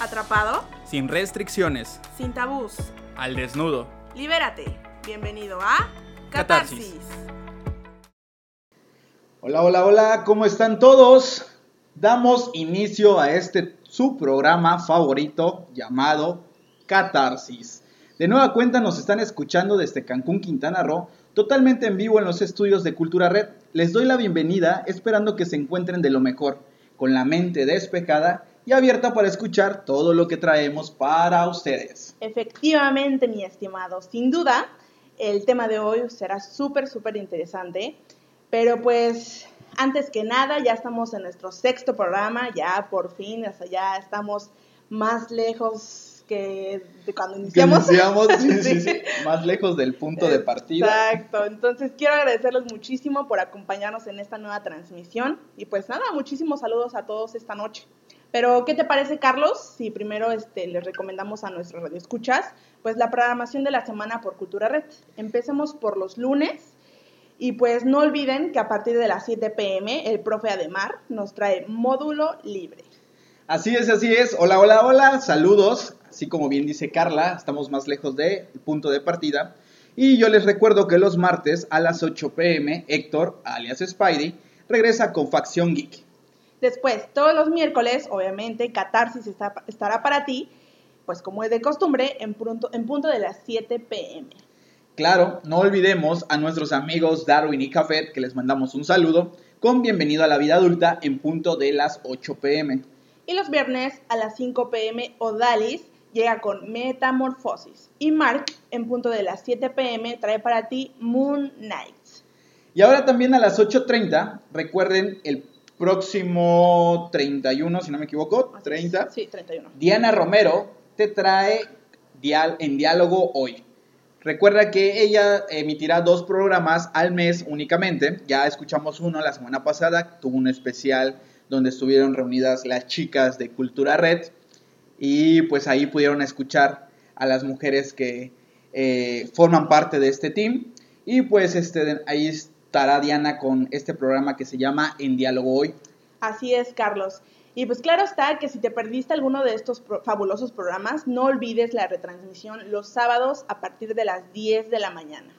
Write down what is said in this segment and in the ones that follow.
Atrapado, Sin restricciones. sin tabús. Al desnudo. Libérate. Bienvenido a Catarsis. Catarsis. Hola, hola, hola, ¿cómo están todos? Damos inicio a este su programa favorito llamado Catarsis. De nueva cuenta nos están escuchando desde Cancún, Quintana Roo, totalmente en vivo en los estudios de Cultura Red. Les doy la bienvenida esperando que se encuentren de lo mejor, con la mente despejada y abierta para escuchar todo lo que traemos para ustedes. Efectivamente, mi estimado. Sin duda, el tema de hoy será súper, súper interesante. Pero pues, antes que nada, ya estamos en nuestro sexto programa. Ya por fin, ya estamos más lejos que de cuando Que iniciamos. sí, Sí. sí, más lejos del punto de partida. Exacto, entonces quiero agradecerles muchísimo por acompañarnos en esta nueva transmisión y pues nada, muchísimos saludos a todos esta noche. Pero, ¿qué te parece, Carlos? Si primero este, les recomendamos a nuestros radioescuchas, pues la programación de la semana por Cultura Red. Empecemos por los lunes y pues no olviden que a partir de las 7 pm el profe Ademar nos trae módulo libre. Así es, así es. Hola, hola, hola. Saludos. Así como bien dice Carla, estamos más lejos del punto de partida. Y yo les recuerdo que los martes a las 8 pm, Héctor, alias Spidey, regresa con Facción Geek. Después, todos los miércoles, obviamente, Catarsis está- estará para ti, pues como es de costumbre, en punto, en punto de las 7 pm. Claro, no olvidemos a nuestros amigos Darwin y Cafet, que les mandamos un saludo, con bienvenido a la vida adulta en punto de las 8 pm. Y los viernes a las 5 pm, Odalis llega con Metamorfosis. Y Mark, en punto de las 7 pm, trae para ti Moon Knight. Y ahora también a las 8.30, recuerden el próximo 31, si no me equivoco, 30. Sí, 31. Diana Romero te trae en diálogo hoy. Recuerda que ella emitirá dos programas al mes únicamente. Ya escuchamos uno la semana pasada, tuvo un especial donde estuvieron reunidas las chicas de Cultura Red y pues ahí pudieron escuchar a las mujeres que eh, forman parte de este team y pues este, ahí estará Diana con este programa que se llama En Diálogo Hoy. Así es, Carlos. Y pues claro está que si te perdiste alguno de estos pro- fabulosos programas, no olvides la retransmisión los sábados a partir de las 10 de la mañana.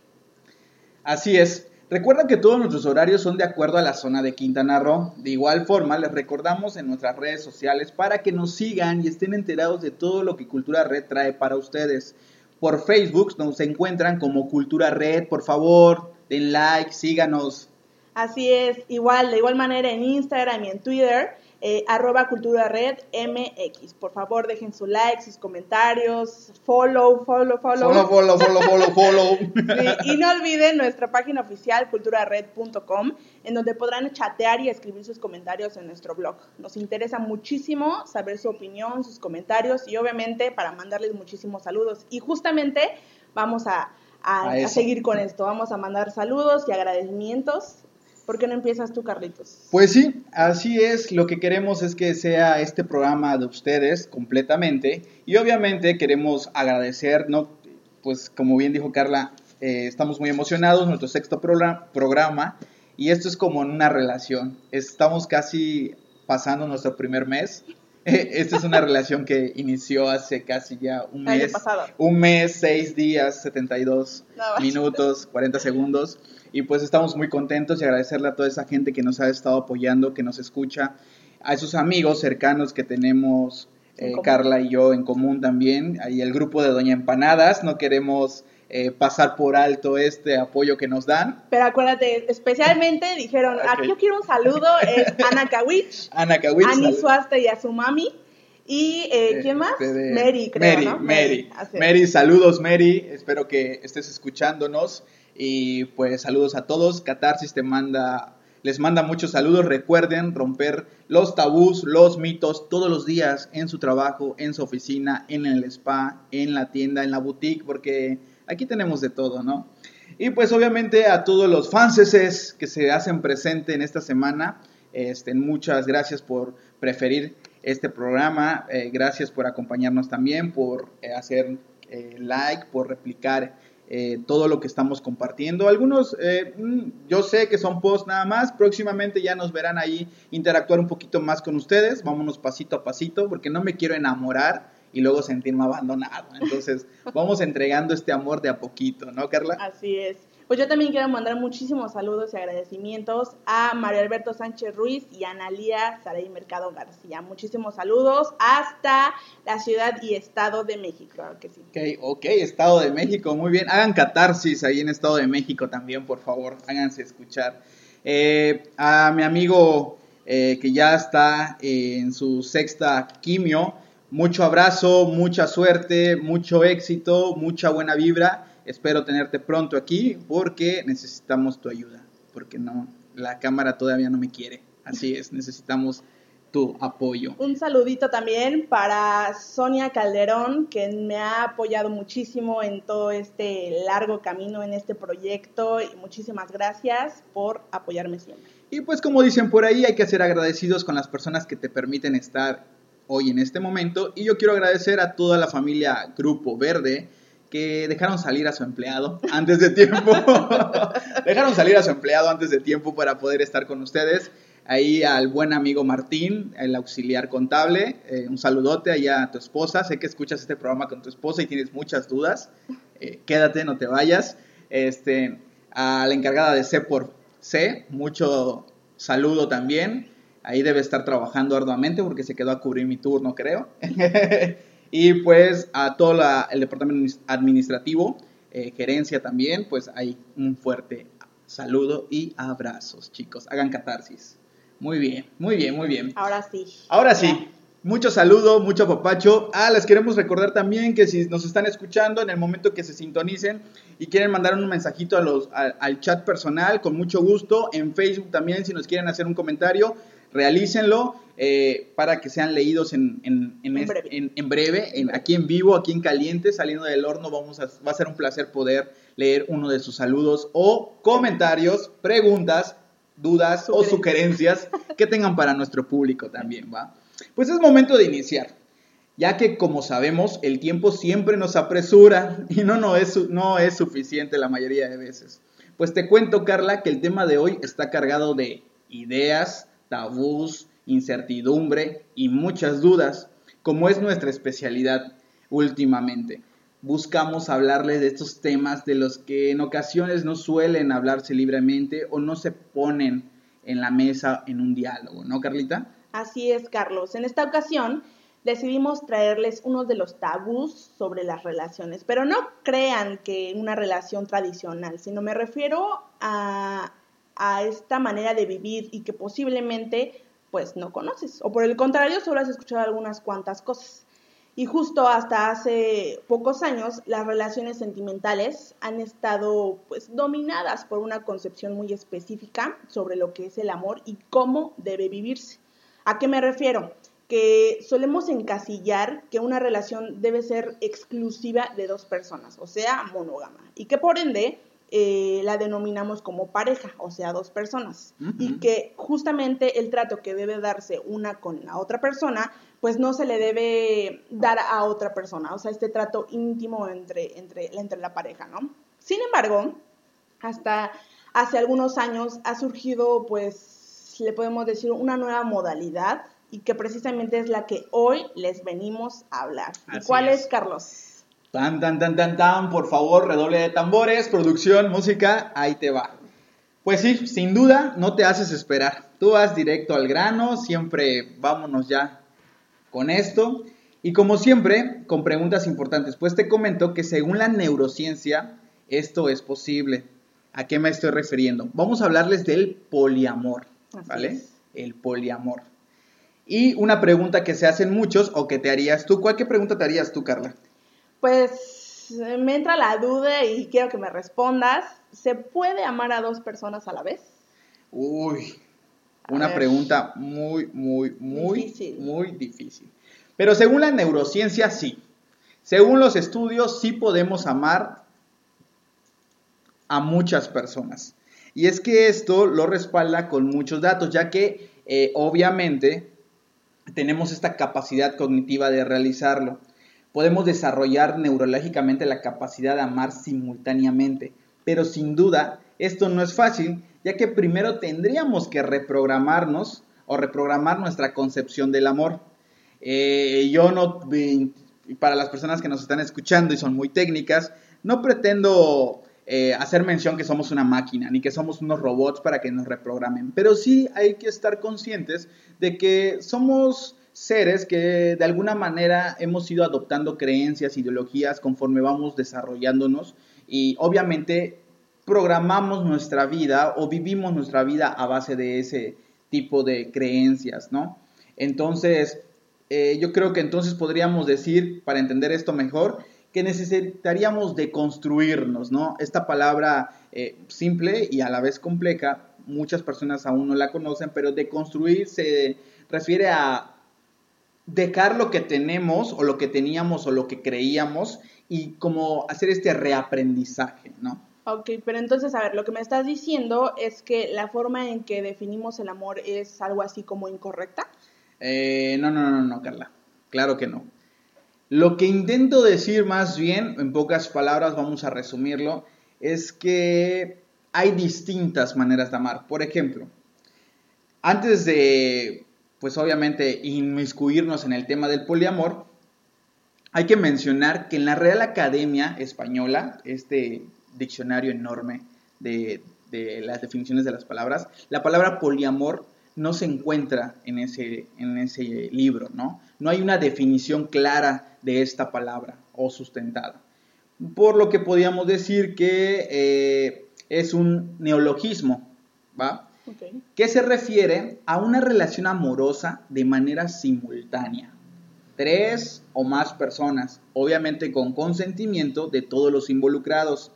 Así es. Recuerda que todos nuestros horarios son de acuerdo a la zona de Quintana Roo. De igual forma, les recordamos en nuestras redes sociales para que nos sigan y estén enterados de todo lo que Cultura Red trae para ustedes. Por Facebook nos encuentran como Cultura Red. Por favor, den like, síganos. Así es, igual, de igual manera en Instagram y en Twitter, eh, arroba cultura red MX. Por favor, dejen su like, sus comentarios, follow, follow, follow. Follow, follow, follow, follow, follow. Sí, y no olviden nuestra página oficial culturared.com en donde podrán chatear y escribir sus comentarios en nuestro blog. Nos interesa muchísimo saber su opinión, sus comentarios y obviamente para mandarles muchísimos saludos. Y justamente vamos a, a- A a eso. seguir con esto. Vamos a mandar saludos y agradecimientos. ¿Por qué no empiezas tú, Carlitos? Pues sí, así es. Lo que queremos es que sea este programa de ustedes completamente. Y obviamente queremos agradecer, ¿no? Pues como bien dijo Carla, eh, estamos muy emocionados, nuestro sexto progra- programa. Y esto es como en una relación. Estamos casi pasando nuestro primer mes. Esta es una relación que inició hace casi ya un El mes. pasado. Un mes, seis días, 72 No, minutos, 40 segundos. Y pues estamos muy contentos y agradecerle a toda esa gente que nos ha estado apoyando, que nos escucha, a esos amigos cercanos que tenemos En eh. Carla y yo en común también. Ahí el grupo de Doña Empanadas, no queremos eh, pasar por alto este apoyo que nos dan. Pero acuérdate, especialmente dijeron, Ok. aquí yo quiero un saludo, es Ana Kawich, Ana Kawitz, Ani Suaste y a su mami. Y, eh, ¿quién más? este de- Mary, creo, Mary, ¿no? Mary, es. Mary, saludos Mary, espero que estés escuchándonos y pues saludos a todos. Catarsis te manda, les manda muchos saludos. Recuerden romper los tabús, los mitos todos los días en su trabajo, en su oficina, en el spa, en la tienda, en la boutique, porque aquí tenemos de todo, ¿no? Y pues obviamente a todos los fanses que se hacen presente en esta semana, este, muchas gracias por preferir este programa, eh, gracias por acompañarnos también, por eh, hacer eh, like, por replicar eh, todo lo que estamos compartiendo. Algunos, eh, mm, yo sé que son posts nada más, próximamente ya nos verán ahí interactuar un poquito más con ustedes, vámonos pasito a pasito, porque no me quiero enamorar y luego sentirme abandonado. Entonces, vamos entregando este amor de a poquito, ¿no, Carla? Así es. Pues yo también quiero mandar muchísimos saludos y agradecimientos a Mario Alberto Sánchez Ruiz y a Analía Saray Mercado García. Muchísimos saludos hasta la ciudad y estado de México, claro que sí. Ok, ok, Estado de México, muy bien. Hagan catarsis ahí en Estado de México también, por favor, háganse escuchar. Eh, a mi amigo eh, que ya está en su sexta quimio, mucho abrazo, mucha suerte, mucho éxito, mucha buena vibra Espero tenerte pronto aquí porque necesitamos tu ayuda, porque no, la cámara todavía no me quiere. Así es, necesitamos tu apoyo. Un saludito también para Sonia Calderón, que me ha apoyado muchísimo en todo este largo camino en este proyecto y muchísimas gracias por apoyarme siempre. Y pues como dicen por ahí, hay que ser agradecidos con las personas que te permiten estar hoy en este momento y yo quiero agradecer a toda la familia Grupo Verde, que dejaron salir a su empleado antes de tiempo. dejaron salir a su empleado antes de tiempo para poder estar con ustedes. Ahí al buen amigo Martín, el auxiliar contable, eh, un saludote allá a tu esposa. Sé que escuchas este programa con tu esposa y tienes muchas dudas. Eh, quédate, no te vayas. Este, a la encargada de C por C, mucho saludo también. Ahí debe estar trabajando arduamente porque se quedó a cubrir mi turno, creo. Y pues a todo el departamento administrativo, eh, gerencia también, pues hay un fuerte saludo y abrazos, chicos. Hagan catarsis. Muy bien, muy bien, muy bien. Ahora sí. Ahora sí. Mucho saludo, mucho papacho. Ah, les queremos recordar también que si nos están escuchando en el momento que se sintonicen y quieren mandar un mensajito a los, al chat personal, con mucho gusto. En Facebook también, si nos quieren hacer un comentario, realícenlo eh, para que sean leídos en, en, breve, en, aquí en vivo, aquí en caliente, saliendo del horno. Vamos a, va a ser un placer poder leer uno de sus saludos o comentarios, preguntas, dudas o sugerencias que tengan para nuestro público también, ¿va? Pues es momento de iniciar, ya que como sabemos, el tiempo siempre nos apresura y no, no, es, no es suficiente la mayoría de veces. Pues te cuento, Carla, que el tema de hoy está cargado de ideas, tabús, incertidumbre y muchas dudas, como es nuestra especialidad últimamente. Buscamos hablarles de estos temas de los que en ocasiones no suelen hablarse libremente o no se ponen en la mesa en un diálogo, ¿no, Carlita? Así es, Carlos. En esta ocasión decidimos traerles uno de los tabús sobre las relaciones, pero no crean que una relación tradicional, sino me refiero a a esta manera de vivir y que posiblemente pues no conoces. O por el contrario, solo has escuchado algunas cuantas cosas. Y justo hasta hace pocos años las relaciones sentimentales han estado pues dominadas por una concepción muy específica sobre lo que es el amor y cómo debe vivirse. ¿A qué me refiero? Que solemos encasillar que una relación debe ser exclusiva de dos personas, o sea, monógama, y que por ende eh, la denominamos como pareja, o sea, dos personas. Y que justamente el trato que debe darse una con la otra persona, pues no se le debe dar a otra persona, o sea, este trato íntimo entre, entre, entre la pareja, ¿no? Sin embargo, hasta hace algunos años ha surgido, pues, le podemos decir, una nueva modalidad y que precisamente es la que hoy les venimos a hablar. ¿Y cuál es Carlos? Tan, tan, tan, tan, tan, por favor, redoble de tambores, producción, música, ahí te va. Pues sí, sin duda, no te haces esperar. Tú vas directo al grano, siempre vámonos ya con esto. Y como siempre, con preguntas importantes, pues te comento que según la neurociencia, esto es posible. ¿A qué me estoy refiriendo? Vamos a hablarles del poliamor, ¿vale? El poliamor. Y una pregunta que se hacen muchos o que te harías tú, ¿cuál qué pregunta te harías tú, Carla? Pues me entra la duda y quiero que me respondas. ¿Se puede amar a dos personas a la vez? Uy, una pregunta muy, muy, muy difícil. muy difícil. Pero según la neurociencia, sí. Según los estudios, sí podemos amar a muchas personas. Y es que esto lo respalda con muchos datos, ya que eh, obviamente tenemos esta capacidad cognitiva de realizarlo. Podemos desarrollar neurológicamente la capacidad de amar simultáneamente. Pero sin duda, esto no es fácil, ya que primero tendríamos que reprogramarnos o reprogramar nuestra concepción del amor. Eh, yo no, para las personas que nos están escuchando y son muy técnicas, no pretendo eh, hacer mención que somos una máquina, ni que somos unos robots para que nos reprogramen, pero sí hay que estar conscientes de que somos seres que de alguna manera hemos ido adoptando creencias, ideologías conforme vamos desarrollándonos y obviamente programamos nuestra vida o vivimos nuestra vida a base de ese tipo de creencias, ¿no? Entonces, eh, yo creo que entonces podríamos decir, para entender esto mejor, que necesitaríamos de construirnos, ¿no? Esta palabra eh, simple y a la vez compleja, muchas personas aún no la conocen, pero de construir se refiere a dejar lo que tenemos o lo que teníamos o lo que creíamos y como hacer este reaprendizaje, ¿no? Ok, pero entonces, a ver, lo que me estás diciendo es que la forma en que definimos el amor es algo así como incorrecta. Eh, no, no, no, no, Carla. Claro que no. Lo que intento decir más bien, en pocas palabras vamos a resumirlo, es que hay distintas maneras de amar. Por ejemplo, antes de, pues obviamente, inmiscuirnos en el tema del poliamor, hay que mencionar que en la Real Academia Española, este diccionario enorme de, las definiciones de las palabras, la palabra poliamor no se encuentra en ese, en ese libro, ¿no? No hay una definición clara de esta palabra o sustentada. Por lo que podríamos decir que eh, es un neologismo, ¿va? Que se refiere a una relación amorosa de manera simultánea. Tres o más personas, obviamente con consentimiento de todos los involucrados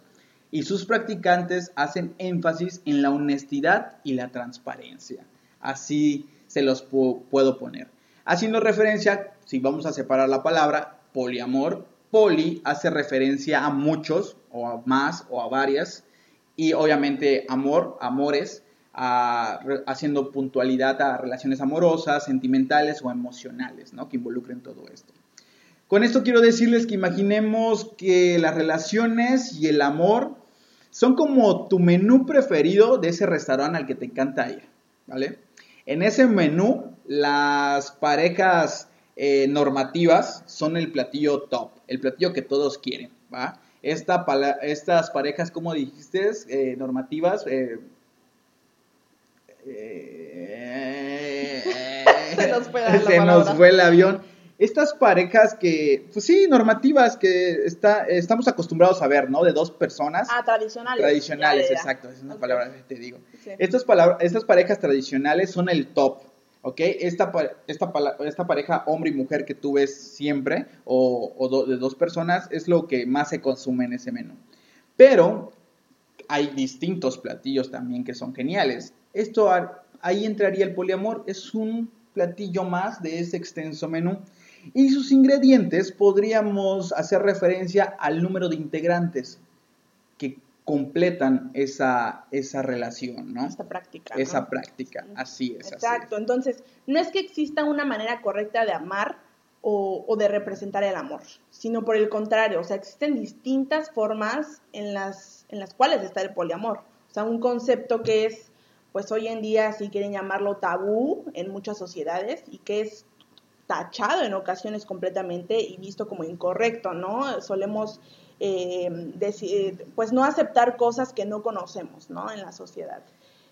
y sus practicantes hacen énfasis en la honestidad y la transparencia. Así se los puedo poner. Haciendo referencia, si vamos a separar la palabra, poliamor, poli hace referencia a muchos o a más o a varias y obviamente amor, amores, haciendo puntualidad a relaciones amorosas, sentimentales o emocionales, ¿no? Que involucren todo esto. Con esto quiero decirles que imaginemos que las relaciones y el amor son como tu menú preferido de ese restaurante al que te encanta ir, ¿vale? En ese menú, las parejas eh, normativas son el platillo top, el platillo que todos quieren, ¿va? estas parejas, como dijiste, eh, normativas, eh, se nos fue el avión estas parejas que, pues sí, normativas que está, estamos acostumbrados a ver, ¿no? De dos personas. Ah, tradicionales. Tradicionales, exacto, es una palabra que te digo. Estas, palabras, estas parejas tradicionales son el top, ¿ok? Esta, esta, esta pareja hombre y mujer que tú ves siempre, o, de dos personas, es lo que más se consume en ese menú. Pero hay distintos platillos también que son geniales. Esto, ahí entraría el poliamor, es un platillo más de ese extenso menú. Y sus ingredientes podríamos hacer referencia al número de integrantes que completan esa, esa relación, ¿no? Esta práctica. Esa práctica, así es. Exacto, entonces no es que exista una manera correcta de amar o, de representar el amor, sino por el contrario, o sea, existen distintas formas en las, en las cuales está el poliamor. O sea, un concepto que es, pues hoy en día, si quieren llamarlo tabú en muchas sociedades y que es tachado en ocasiones completamente y visto como incorrecto, ¿no? Solemos eh, decir, pues no aceptar cosas que no conocemos, ¿no? En la sociedad.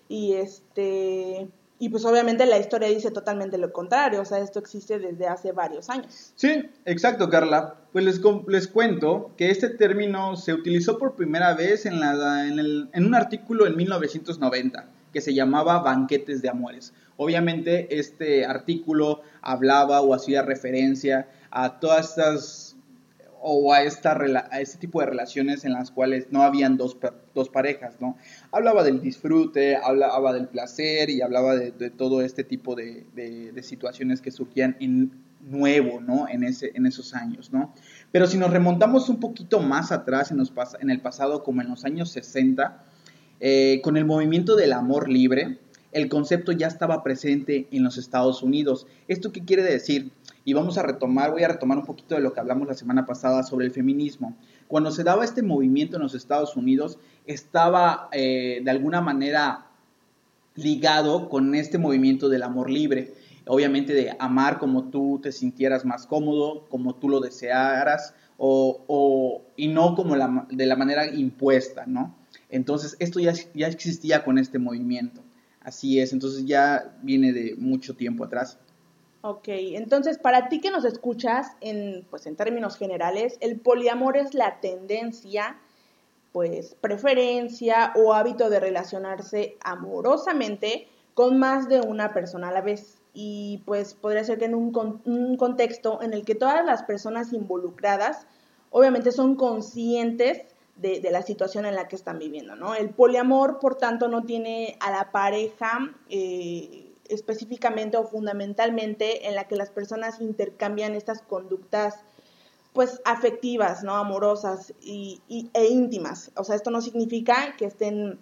Y este y pues obviamente la historia dice totalmente lo contrario, o sea, esto existe desde hace varios años. Sí, exacto, Carla. Pues les, les cuento que este término se utilizó por primera vez en, la, en, el, en un artículo en 1990 que se llamaba Banquetes de Amores. Obviamente este artículo hablaba o hacía referencia a todas estas o a, esta, a este tipo de relaciones en las cuales no habían dos, dos parejas, ¿no? Hablaba del disfrute, hablaba del placer y hablaba de, todo este tipo de, situaciones que surgían en nuevo, ¿no? En, ese, en esos años, ¿no? Pero si nos remontamos un poquito más atrás en, los, en el pasado, como en los años 60, eh, con el movimiento del amor libre, el concepto ya estaba presente en los Estados Unidos. ¿Esto qué quiere decir? Y vamos a retomar, voy a retomar un poquito de lo que hablamos la semana pasada sobre el feminismo. Cuando se daba este movimiento en los Estados Unidos, estaba eh, de alguna manera ligado con este movimiento del amor libre. Obviamente de amar como tú te sintieras más cómodo, como tú lo desearas, o, y no como la, de la manera impuesta, ¿no? Entonces, esto ya, ya existía con este movimiento. Así es, entonces ya viene de mucho tiempo atrás. Ok, entonces para ti que nos escuchas, en, pues en términos generales, el poliamor es la tendencia, pues preferencia o hábito de relacionarse amorosamente con más de una persona a la vez. Y pues podría ser que en un, un contexto en el que todas las personas involucradas obviamente son conscientes de, la situación en la que están viviendo, ¿no? El poliamor, por tanto, no tiene a la pareja eh, específicamente o fundamentalmente en la que las personas intercambian estas conductas pues afectivas, ¿no? Amorosas y, e íntimas. O sea, esto no significa que estén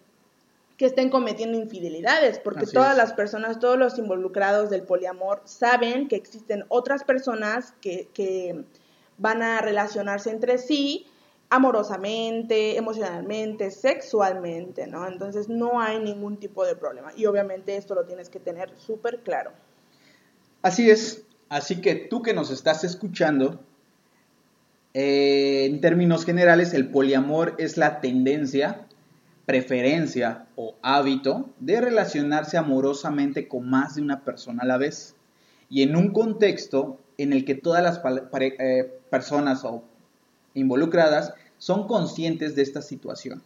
que estén cometiendo infidelidades, porque todas las personas, todos los involucrados del poliamor saben que existen otras personas que, que van a relacionarse entre sí amorosamente, emocionalmente, sexualmente, ¿no? Entonces no hay ningún tipo de problema. Y obviamente esto lo tienes que tener súper claro. Así es. Así que tú que nos estás escuchando, eh, en términos generales, el poliamor es la tendencia, preferencia o hábito de relacionarse amorosamente con más de una persona a la vez. Y en un contexto en el que todas las eh, personas o involucradas son conscientes de esta situación.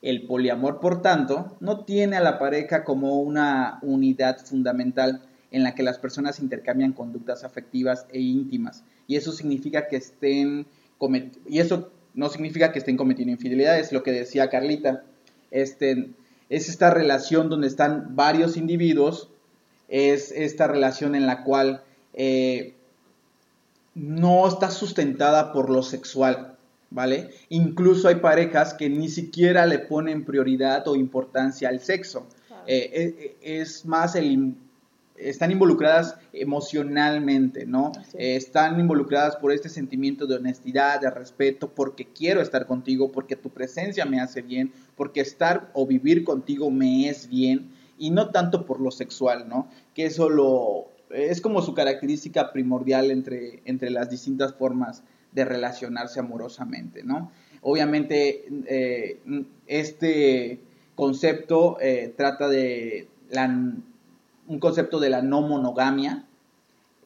El poliamor, por tanto, no tiene a la pareja como una unidad fundamental en la que las personas intercambian conductas afectivas e íntimas. Y eso significa que estén y eso no significa que estén cometiendo infidelidades, lo que decía Carlita. Este, es esta relación donde están varios individuos, es esta relación en la cual eh, no está sustentada por lo sexual, ¿vale? Incluso hay parejas que ni siquiera le ponen prioridad o importancia al sexo. Eh, eh, es más el están involucradas emocionalmente, ¿no? Eh, están involucradas por este sentimiento de honestidad, de respeto, porque quiero estar contigo, porque tu presencia me hace bien, porque estar o vivir contigo me es bien, y no tanto por lo sexual, ¿no? Que eso lo, es como su característica primordial entre, entre las distintas formas de relacionarse amorosamente, ¿no? Obviamente, eh, este concepto eh, trata de un concepto de la no monogamia,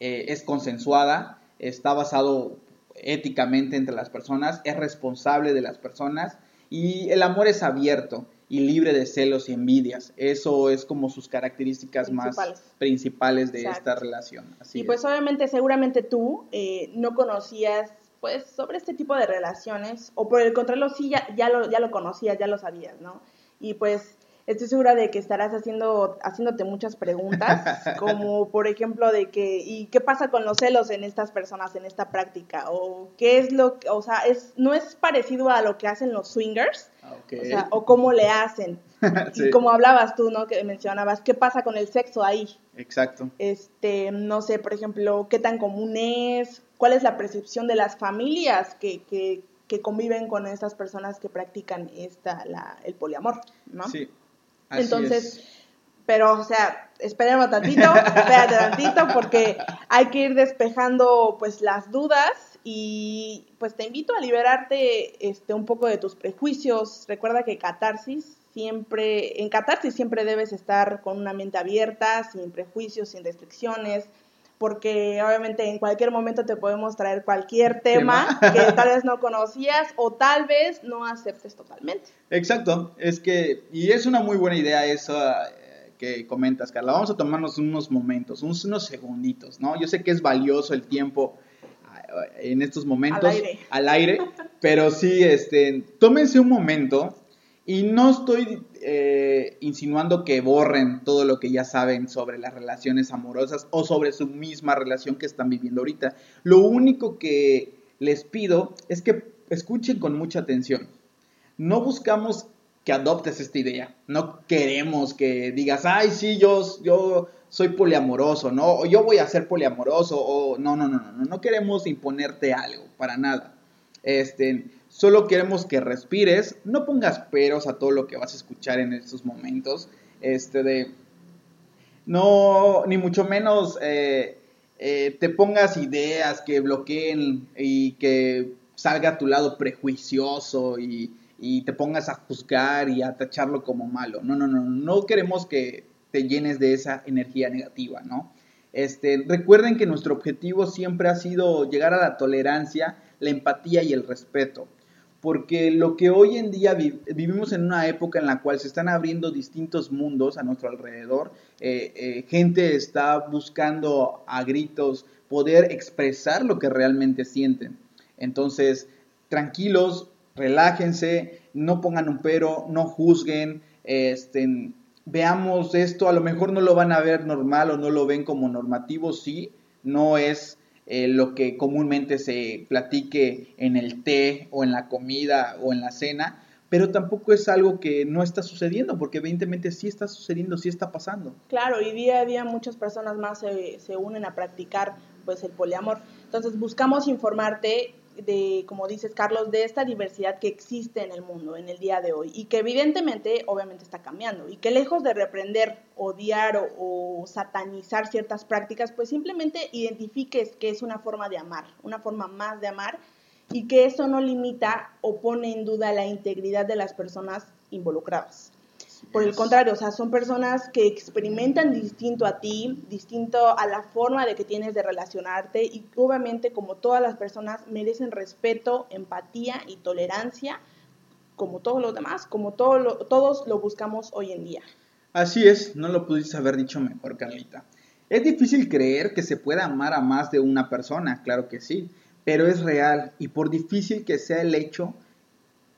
eh, es consensuada, está basado éticamente entre las personas, es responsable de las personas y el amor es abierto y libre de celos y envidias. Eso es como sus características más principales de esta relación. y pues obviamente, seguramente tú eh, no conocías pues sobre este tipo de relaciones, o por el contrario, sí ya, ya, lo, ya lo conocías, ya lo sabías, ¿no? Y pues estoy segura de que estarás haciendo, haciéndote muchas preguntas, como por ejemplo de que, ¿y qué pasa con los celos en estas personas, en esta práctica? O qué es lo, o sea, es, no es parecido a lo que hacen los swingers, ah, o, sea, o cómo le hacen. Y como hablabas tú, ¿no? Que mencionabas, ¿qué pasa con el sexo ahí? Exacto. Este, no sé, por ejemplo, ¿qué tan común es? ¿Cuál es la percepción de las familias que, que, que conviven con estas personas que practican esta, la, el poliamor, ¿no? Sí, entonces, pero, o sea, espérame tantito, espérate tantito, porque hay que ir despejando, pues, las dudas y, pues, te invito a liberarte, este, un poco de tus prejuicios. Recuerda que catarsis siempre, en catarsis siempre debes estar con una mente abierta, sin prejuicios, sin restricciones, porque obviamente en cualquier momento te podemos traer cualquier tema, que tal vez no conocías o tal vez no aceptes totalmente. Exacto, es que, y es una muy buena idea eso eh, que comentas, Carla. Vamos a tomarnos unos momentos, unos, segunditos, ¿no? Yo sé que es valioso el tiempo eh, en estos momentos al aire, al aire pero sí, este, tómense un momento y no estoy eh, insinuando que borren todo lo que ya saben sobre las relaciones amorosas o sobre su misma relación que están viviendo ahorita. Lo único que les pido es que escuchen con mucha atención. No buscamos que adoptes esta idea. No queremos que digas, ay, sí, yo, yo soy poliamoroso, ¿no? O yo voy a ser poliamoroso, o no, no, no, no, no queremos imponerte algo, para nada. Este, solo queremos que respires, no pongas peros a todo lo que vas a escuchar en estos momentos, este, de, no, ni mucho menos eh, eh, te pongas ideas que bloqueen y que salga a tu lado prejuicioso y, y te pongas a juzgar y a tacharlo como malo. No, no, no, no queremos que te llenes de esa energía negativa, ¿no? Este, recuerden que nuestro objetivo siempre ha sido llegar a la tolerancia, la empatía y el respeto, porque lo que hoy en día vivimos en una época en la cual se están abriendo distintos mundos a nuestro alrededor, eh, eh, gente está buscando a gritos poder expresar lo que realmente sienten. Entonces, tranquilos, relájense, no pongan un pero, no juzguen, este, veamos esto, a lo mejor no lo van a ver normal o no lo ven como normativo, sí, no es eh, lo que comúnmente se platique en el té o en la comida o en la cena, pero tampoco es algo que no está sucediendo, porque evidentemente sí está sucediendo, sí está pasando. Claro, y día a día muchas personas más se, se unen a practicar pues el poliamor. Entonces buscamos informarte de, como dices Carlos, de esta diversidad que existe en el mundo en el día de hoy y que evidentemente, obviamente está cambiando y que lejos de reprender, odiar o, satanizar ciertas prácticas, pues simplemente identifiques que es una forma de amar, una forma más de amar y que eso no limita o pone en duda la integridad de las personas involucradas. Por el contrario, o sea, son personas que experimentan distinto a ti, distinto a la forma de que tienes de relacionarte y obviamente como todas las personas merecen respeto, empatía y tolerancia como todos los demás, como todos lo buscamos hoy en día. Así es, no lo pudiste haber dicho mejor, Carlita. Es difícil creer que se pueda amar a más de una persona, claro que sí, pero es real y por difícil que sea el hecho,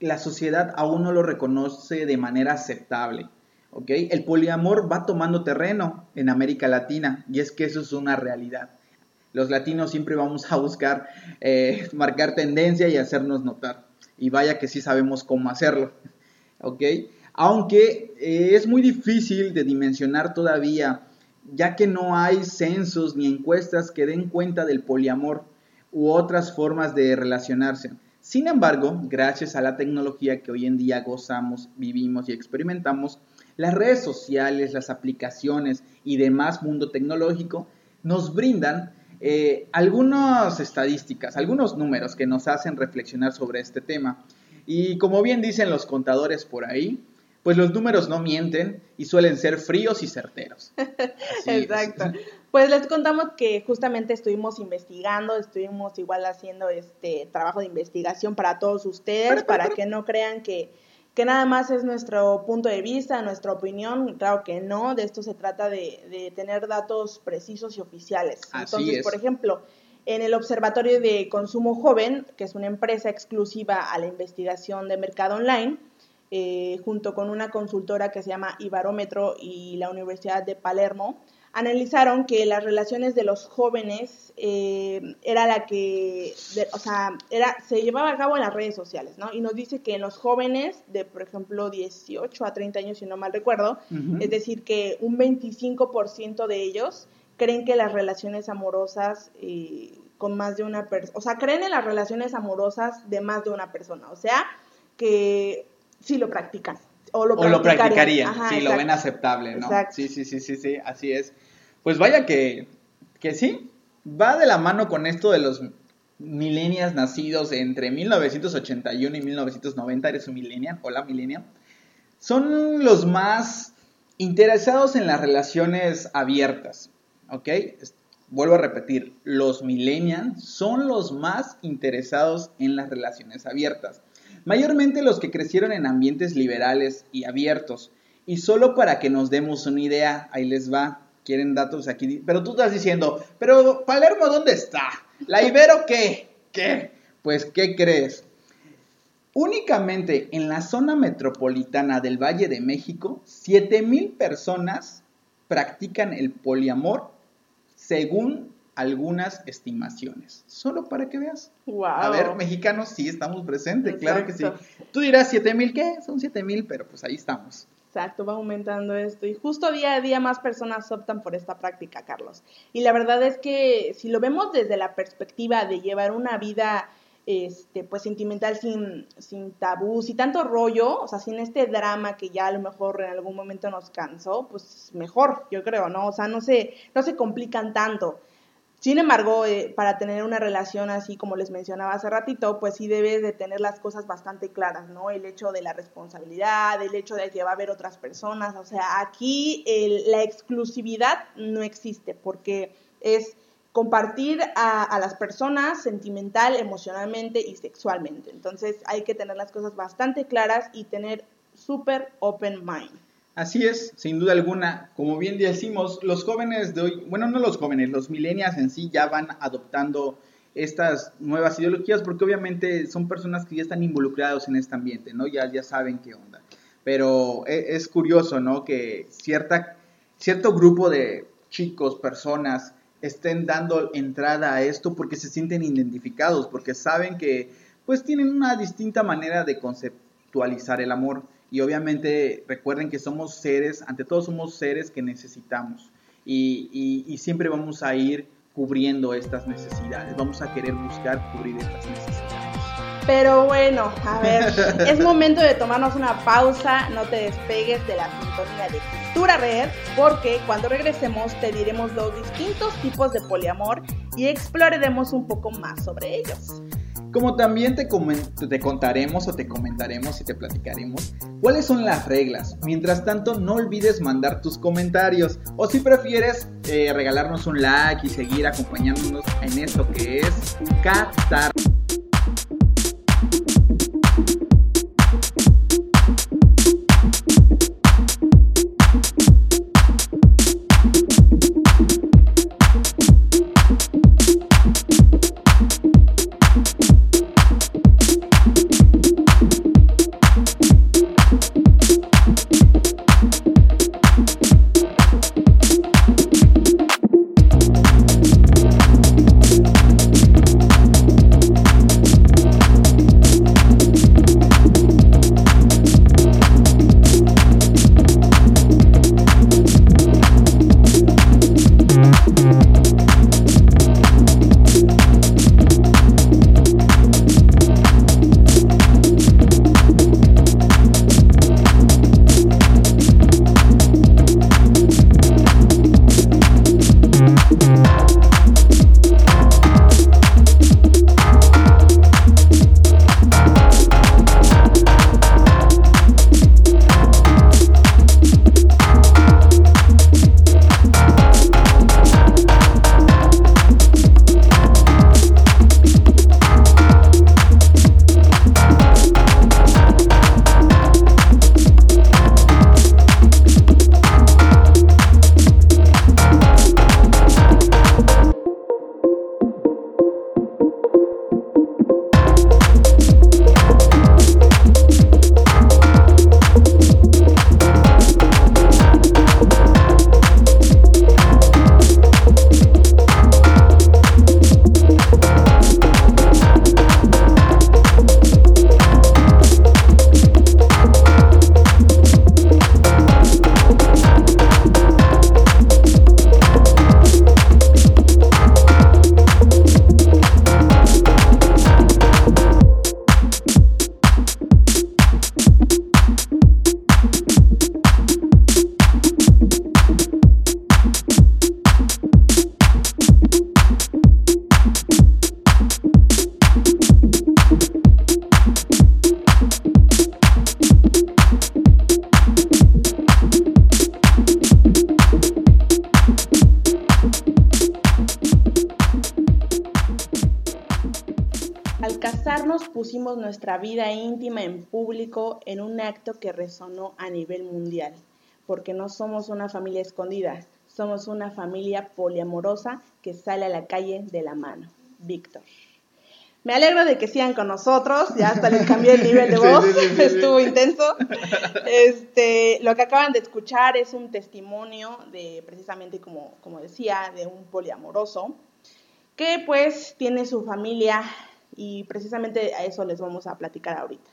la sociedad aún no lo reconoce de manera aceptable. ¿ok? El poliamor va tomando terreno en América Latina y es que eso es una realidad. Los latinos siempre vamos a buscar eh, marcar tendencia y hacernos notar. Y vaya que sí sabemos cómo hacerlo. ¿ok? Aunque eh, es muy difícil de dimensionar todavía, ya que no hay censos ni encuestas que den cuenta del poliamor u otras formas de relacionarse. Sin embargo, gracias a la tecnología que hoy en día gozamos, vivimos y experimentamos, las redes sociales, las aplicaciones y demás mundo tecnológico nos brindan eh, algunas estadísticas, algunos números que nos hacen reflexionar sobre este tema. Y como bien dicen los contadores por ahí, pues los números no mienten y suelen ser fríos y certeros. Exacto. Pues les contamos que justamente estuvimos investigando, estuvimos igual haciendo este trabajo de investigación para todos ustedes, para que no crean que, que nada más es nuestro punto de vista, nuestra opinión, claro que no, de esto se trata de, de tener datos precisos y oficiales. Entonces, por ejemplo, en el Observatorio de Consumo Joven, que es una empresa exclusiva a la investigación de mercado online, eh, junto con una consultora que se llama Ibarómetro y la Universidad de Palermo, analizaron que las relaciones de los jóvenes eh, era la que, o sea, era, se llevaba a cabo en las redes sociales, ¿no? Y nos dice que en los jóvenes de, por ejemplo, 18 a 30 años, si no mal recuerdo, es decir, que un 25% de ellos creen que las relaciones amorosas eh, con más de una persona, o sea, creen en las relaciones amorosas de más de una persona, o sea, que sí lo practican. O lo, practicarían, sí, lo ven aceptable, ¿no? Sí, sí, sí, sí, sí, así es. Pues vaya que, que sí, va de la mano con esto de los millennials nacidos entre 1981 y 1990, eres un millennial, hola millennial, son los más interesados en las relaciones abiertas, ¿ok? Vuelvo a repetir, los millennials son los más interesados en las relaciones abiertas mayormente los que crecieron en ambientes liberales y abiertos. Y solo para que nos demos una idea, ahí les va, quieren datos aquí, pero tú estás diciendo, pero Palermo, ¿dónde está? ¿La Ibero qué? ¿Qué? Pues, ¿qué crees? Únicamente en la zona metropolitana del Valle de México, 7 mil personas practican el poliamor según algunas estimaciones, solo para que veas. Wow. A ver, mexicanos, sí estamos presentes, claro que sí. Exacto. Tú dirás, ¿siete mil qué? Son siete mil, pero pues ahí estamos. Exacto, va aumentando esto y justo día a día más personas optan por esta práctica, Carlos. Y la verdad es que si lo vemos desde la perspectiva de llevar una vida este pues sentimental sin, sin tabús y tanto rollo, o sea, sin este drama que ya a lo mejor en algún momento nos cansó, pues mejor, yo creo, ¿no? O sea, no se, no se complican tanto. Sin embargo, eh, para tener una relación así como les mencionaba hace ratito, pues sí debes de tener las cosas bastante claras, ¿no? El hecho de la responsabilidad, el hecho de que va a haber otras personas, o sea, aquí el- la exclusividad no existe porque es compartir a, a las personas sentimental, emocionalmente y sexualmente. Entonces hay que tener las cosas bastante claras y tener súper open mind. Así es, sin duda alguna. Como bien decimos, los jóvenes de hoy, bueno, no los jóvenes, los millennials en sí ya van adoptando estas nuevas ideologías porque obviamente son personas que ya están involucrados en este ambiente, ¿no? Ya, ya saben qué onda. Pero e- es, curioso, ¿no? Que cierta, cierto grupo de chicos, personas, estén dando entrada a esto porque se sienten identificados, porque saben que pues tienen una distinta manera de conceptualizar el amor. Y obviamente recuerden que somos seres, ante todo somos seres que necesitamos. Y, y- y siempre vamos a ir cubriendo estas necesidades, vamos a querer buscar cubrir estas necesidades. Pero bueno, a ver, es momento de tomarnos una pausa, no te despegues de la sintonía de Cultura Red, porque cuando regresemos te diremos los distintos tipos de poliamor y exploraremos un poco más sobre ellos. Como también te, te contaremos o te comentaremos y te platicaremos cuáles son las reglas. Mientras tanto, no olvides mandar tus comentarios o si prefieres eh, regalarnos un like y seguir acompañándonos en esto que es Qatar. Nuestra vida íntima en público en un acto que resonó a nivel mundial, porque no somos una familia escondida, somos una familia poliamorosa que sale a la calle de la mano. Víctor. Me alegro de que sigan con nosotros, ya hasta les cambié el nivel de voz, sí, sí, sí. estuvo intenso. Este, lo que acaban de escuchar es un testimonio de, precisamente como, como decía, de un poliamoroso. que pues tiene su familia y precisamente a eso les vamos a platicar ahorita.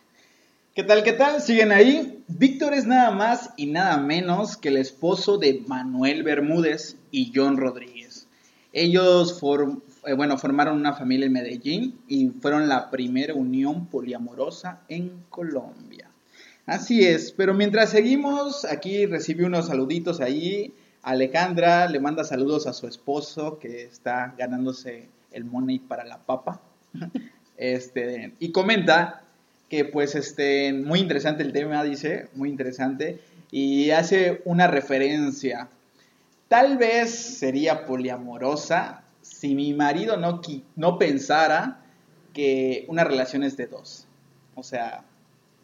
¿Qué tal? ¿Qué tal? ¿Siguen ahí? Víctor es nada más y nada menos que el esposo de Manuel Bermúdez y John Rodríguez. Ellos eh, formaron una familia en Medellín y fueron la primera unión poliamorosa en Colombia. Así es, pero mientras seguimos, aquí recibí unos saluditos ahí. Alejandra le manda saludos a su esposo que está ganándose el money para la papa. Este, y comenta que pues este, muy interesante el tema, dice, muy interesante, y hace una referencia. Tal vez sería poliamorosa si mi marido no, no pensara que una relación es de dos. O sea,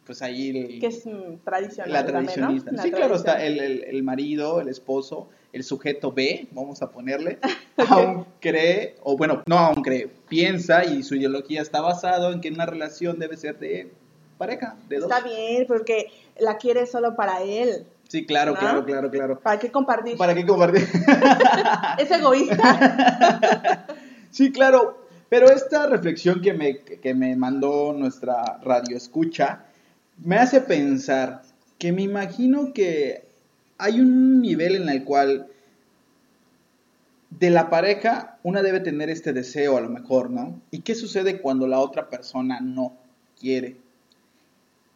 pues ahí... que es mm, tradicional. La tradicionista. sí, claro, está el, el, marido, el esposo, el sujeto B, vamos a ponerle, aún cree, o bueno, no aún cree, piensa y su ideología está basado en que una relación debe ser de pareja, de dos. Está bien, porque la quiere solo para él. Sí, claro, claro, claro, claro. ¿Para qué compartir? ¿Para qué compartir? es egoísta. sí, claro. Pero esta reflexión que me, que me mandó nuestra radio escucha me hace pensar que me imagino que hay un nivel en el cual de la pareja una debe tener este deseo a lo mejor, ¿no? ¿Y qué sucede cuando la otra persona no quiere?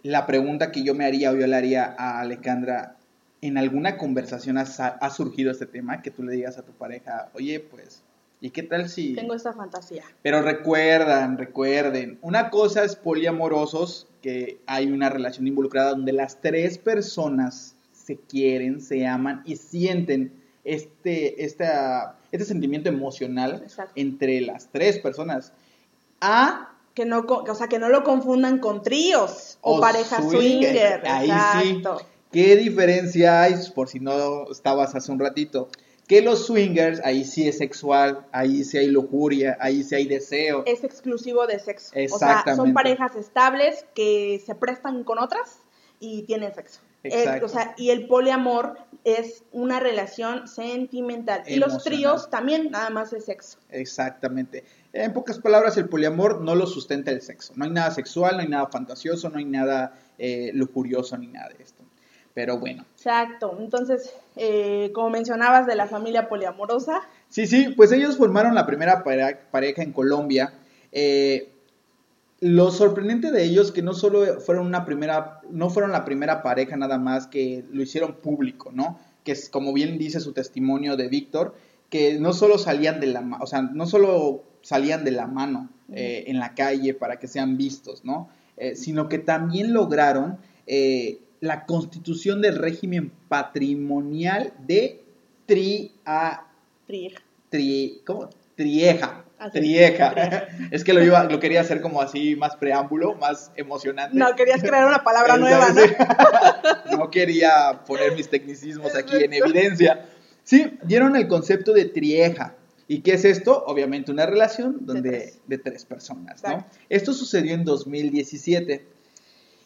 La pregunta que yo me haría o yo le haría a Alejandra, ¿en alguna conversación ha, ha surgido este tema? Que tú le digas a tu pareja, oye, pues, ¿y qué tal si... Tengo esta fantasía. Pero recuerdan, recuerden, una cosa es poliamorosos, que hay una relación involucrada donde las tres personas se quieren, se aman y sienten este, este sentimiento emocional entre las tres personas. A que no, o sea, que no lo confundan con tríos o, parejas swinger. Ahí sí. ¿Qué diferencia hay? Por si no estabas hace un ratito. Que los swingers, ahí sí es sexual, ahí sí hay lujuria, ahí sí hay deseo. Es exclusivo de sexo. O sea, son parejas estables que se prestan con otras y tienen sexo. o sea, y el poliamor es una relación sentimental. Y los tríos también nada más es sexo. Exactamente. En pocas palabras, el poliamor no lo sustenta el sexo. No hay nada sexual, no hay nada fantasioso, no hay nada eh, lujurioso ni nada de esto. Pero bueno. Exacto. Entonces, eh, como mencionabas de la familia poliamorosa. Sí, sí, pues ellos formaron la primera pareja en Colombia. Eh, lo sorprendente de ellos que no solo fueron una primera, no fueron la primera pareja nada más que lo hicieron público, ¿no? Que es como bien dice su testimonio de Víctor, que no solo salían de la, o sea, no solo salían de la mano eh, en la calle para que sean vistos, ¿no? sino que también lograron la constitución del régimen patrimonial de Tria, Tri, ¿cómo? Trieja. Trieja. Es que lo, iba, lo quería hacer como así, más preámbulo, más emocionante. No, querías crear una palabra nueva, ¿no? no quería poner mis tecnicismos aquí en evidencia. Sí, dieron el concepto de trieja. ¿Y qué es esto? Obviamente una relación donde, de, tres. de tres personas, ¿no? Esto sucedió en 2017.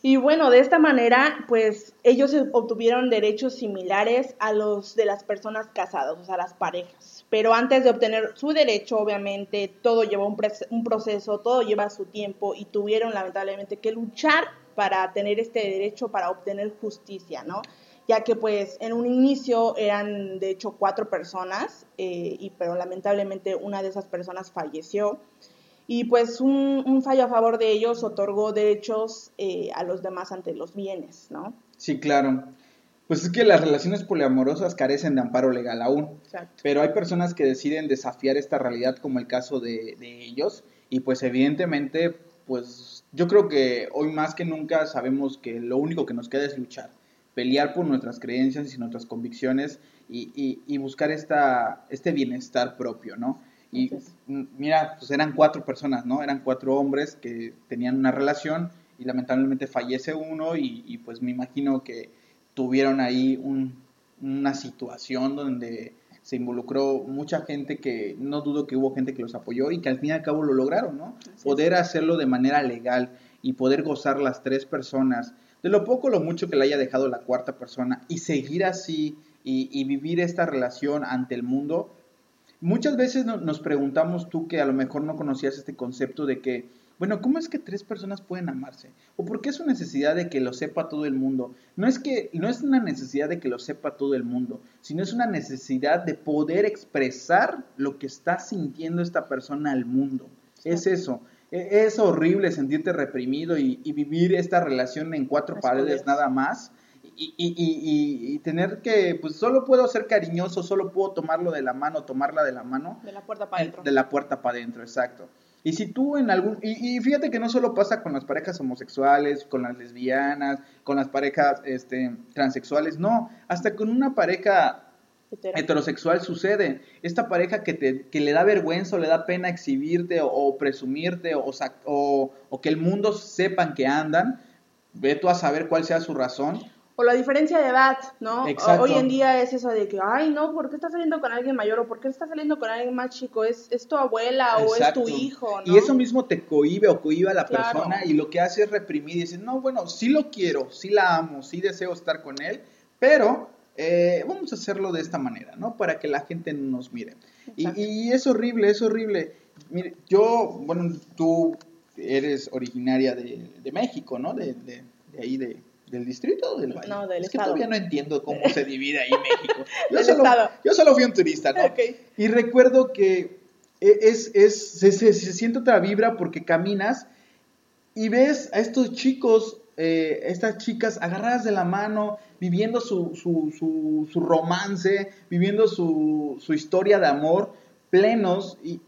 Y bueno, de esta manera, pues ellos obtuvieron derechos similares a los de las personas casadas, o sea, las parejas. Pero antes de obtener su derecho, obviamente, todo lleva un, proceso, todo lleva su tiempo y tuvieron lamentablemente que luchar para tener este derecho, para obtener justicia, ¿no? ya que pues en un inicio eran de hecho cuatro personas, eh, y, pero lamentablemente una de esas personas falleció y pues un, fallo a favor de ellos otorgó derechos eh, a los demás ante los bienes, ¿no? Sí, claro. Pues es que las relaciones poliamorosas carecen de amparo legal aún. Exacto. Pero hay personas que deciden desafiar esta realidad como el caso de, de ellos y pues evidentemente pues yo creo que hoy más que nunca sabemos que lo único que nos queda es luchar, pelear por nuestras creencias y nuestras convicciones y, y, y buscar esta, este bienestar propio, ¿no? Y mira, pues eran cuatro personas, ¿no? Eran cuatro hombres que tenían una relación y lamentablemente fallece uno y, pues me imagino que tuvieron ahí una situación donde se involucró mucha gente que no dudo que hubo gente que los apoyó y que al fin y al cabo lo lograron, ¿no? poder hacerlo de manera legal y poder gozar las tres personas, de lo poco o lo mucho que le haya dejado la cuarta persona y seguir así y, y vivir esta relación ante el mundo, muchas veces no- nos preguntamos tú que a lo mejor no conocías este concepto de que, bueno, ¿cómo es que tres personas pueden amarse? ¿O por qué es una necesidad de que lo sepa todo el mundo? No es que no es una necesidad de que lo sepa todo el mundo, sino es una necesidad de poder expresar lo que está sintiendo esta persona al mundo. Es eso. E- Es horrible sentirte reprimido y, y vivir esta relación en cuatro paredes nada más y, y- y- tener que, pues solo puedo ser cariñoso, solo puedo tomarlo de la mano, tomarla de la mano, De la puerta para adentro. de la puerta para adentro, exacto. Y si tú en algún, y, y fíjate que no solo pasa con las parejas homosexuales, con las lesbianas, con las parejas este, transexuales, no, hasta con una pareja Hetero. heterosexual sucede. Esta pareja que, te, que le da vergüenza o le da pena exhibirte o, o presumirte o, o, o que el mundo sepan que andan, ve tú a saber cuál sea su razón. O la diferencia de edad, ¿no? Exacto. Hoy en día es eso de que, ay, no, ¿por qué estás saliendo con alguien mayor o por qué estás saliendo con alguien más chico? ¿Es, es tu abuela o es tu hijo, no? Y eso mismo te cohíbe o cohíbe a la Claro. persona y lo que hace es reprimir y decir, no, bueno, sí lo quiero, sí la amo, sí deseo estar con él, pero eh, vamos a hacerlo de esta manera, ¿no? Para que la gente nos mire. Y, y es horrible, es horrible. Mire, yo, bueno, tú eres originaria de, de México, ¿no? De, de, de ahí, de, del distrito o del valle. No, del es que todavía no entiendo cómo se divide ahí México. Yo, Del solo, estado. yo solo fui un turista, ¿no? Ok. Y recuerdo que e- es, es, se, se- se siente otra vibra porque caminas y ves a estos chicos, eh, estas chicas agarradas de la mano, viviendo su, su, su, su romance, viviendo su, su historia de amor, plenos, y,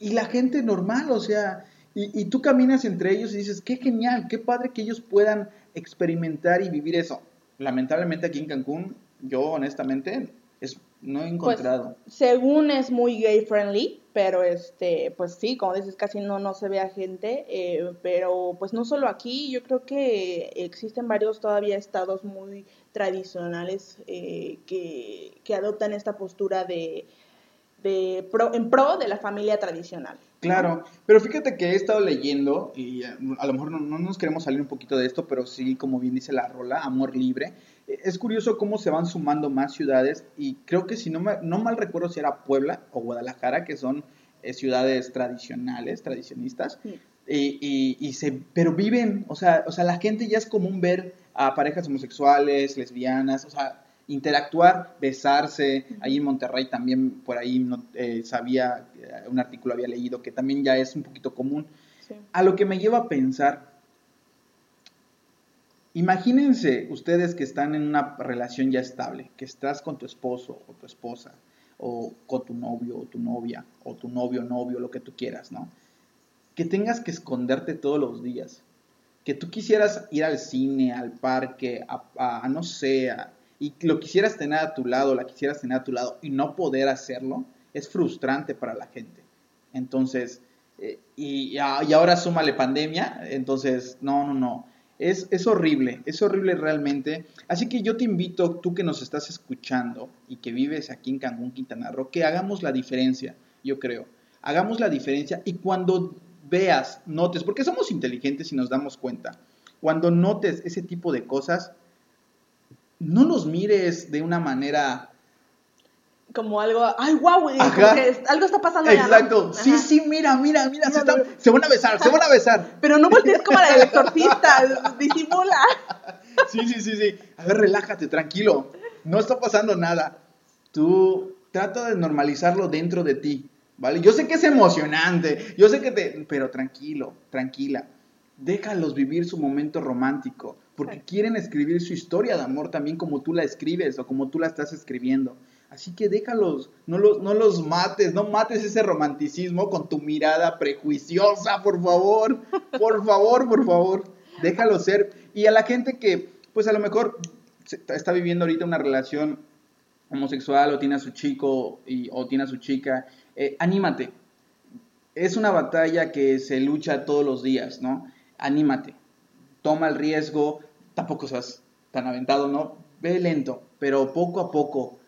y la gente normal, o sea, y, y tú caminas entre ellos y dices, qué genial, qué padre que ellos puedan experimentar y vivir eso. Lamentablemente aquí en Cancún, yo honestamente, es, no he encontrado. Según es muy gay friendly, pero este, pues sí, como dices, casi no, no se ve a gente, eh, pero pues no solo aquí, yo creo que existen varios todavía estados muy tradicionales eh, que, que adoptan esta postura de, de pro, en pro de la familia tradicional. Claro, pero fíjate que he estado leyendo, y a a lo mejor no, no nos queremos salir un poquito de esto, pero sí, como bien dice la rola, amor libre. Eh, Es curioso cómo se van sumando más ciudades y creo que si no, me- no mal recuerdo si era Puebla o Guadalajara, que son eh, ciudades tradicionales, tradicionistas, Sí. y, y- y se, pero viven, o sea, o sea, la gente ya es común ver a parejas homosexuales, lesbianas, o sea, interactuar, besarse. Ahí en Monterrey también, por ahí no, eh, sabía, eh, un artículo había leído que también ya es un poquito común. Sí. A lo que me lleva a pensar, imagínense ustedes que están en una relación ya estable, que estás con tu esposo o tu esposa, o con tu novio o tu novia, o tu novio novio, lo que tú quieras, ¿no? Que tengas que esconderte todos los días, que tú quisieras ir al cine, al parque, a, a- a no sé, a- y lo quisieras tener a tu lado, la quisieras tener a tu lado y no poder hacerlo, es frustrante para la gente. Entonces, eh, y, y a- y ahora súmale pandemia, entonces, no, no, no. Es, es horrible, es horrible realmente. Así que yo te invito, tú que nos estás escuchando y que vives aquí en Cancún, Quintana Roo, que hagamos la diferencia, yo creo. Hagamos la diferencia y cuando veas, notes, porque somos inteligentes y nos damos cuenta, cuando notes ese tipo de cosas, no los mires de una manera Como algo, ay, wow, Ajá. algo está pasando allá, ¿no? Exacto. Sí, sí, mira, mira, mira. Se, Mira, están- mira. se van a besar, se van a besar. Pero no voltees como la del exorcista, disimula. Sí, sí, sí, sí. A ver, relájate, tranquilo. No está pasando nada. Tú trata de normalizarlo dentro de ti, ¿vale? Yo sé que es emocionante, yo sé que te... Pero tranquilo, tranquila. Déjalos vivir su momento romántico, porque quieren escribir su historia de amor también como tú la escribes o como tú la estás escribiendo. Así que déjalos, no los, no los mates, no mates ese romanticismo con tu mirada prejuiciosa, por favor, por favor, por favor, déjalo ser. Y a la gente que, pues a lo mejor está viviendo ahorita una relación homosexual o tiene a su chico y, o tiene a su chica, eh, anímate. Es una batalla que se lucha todos los días, ¿no? Anímate. Toma el riesgo, tampoco seas tan aventado, ¿no? Ve lento, pero poco a poco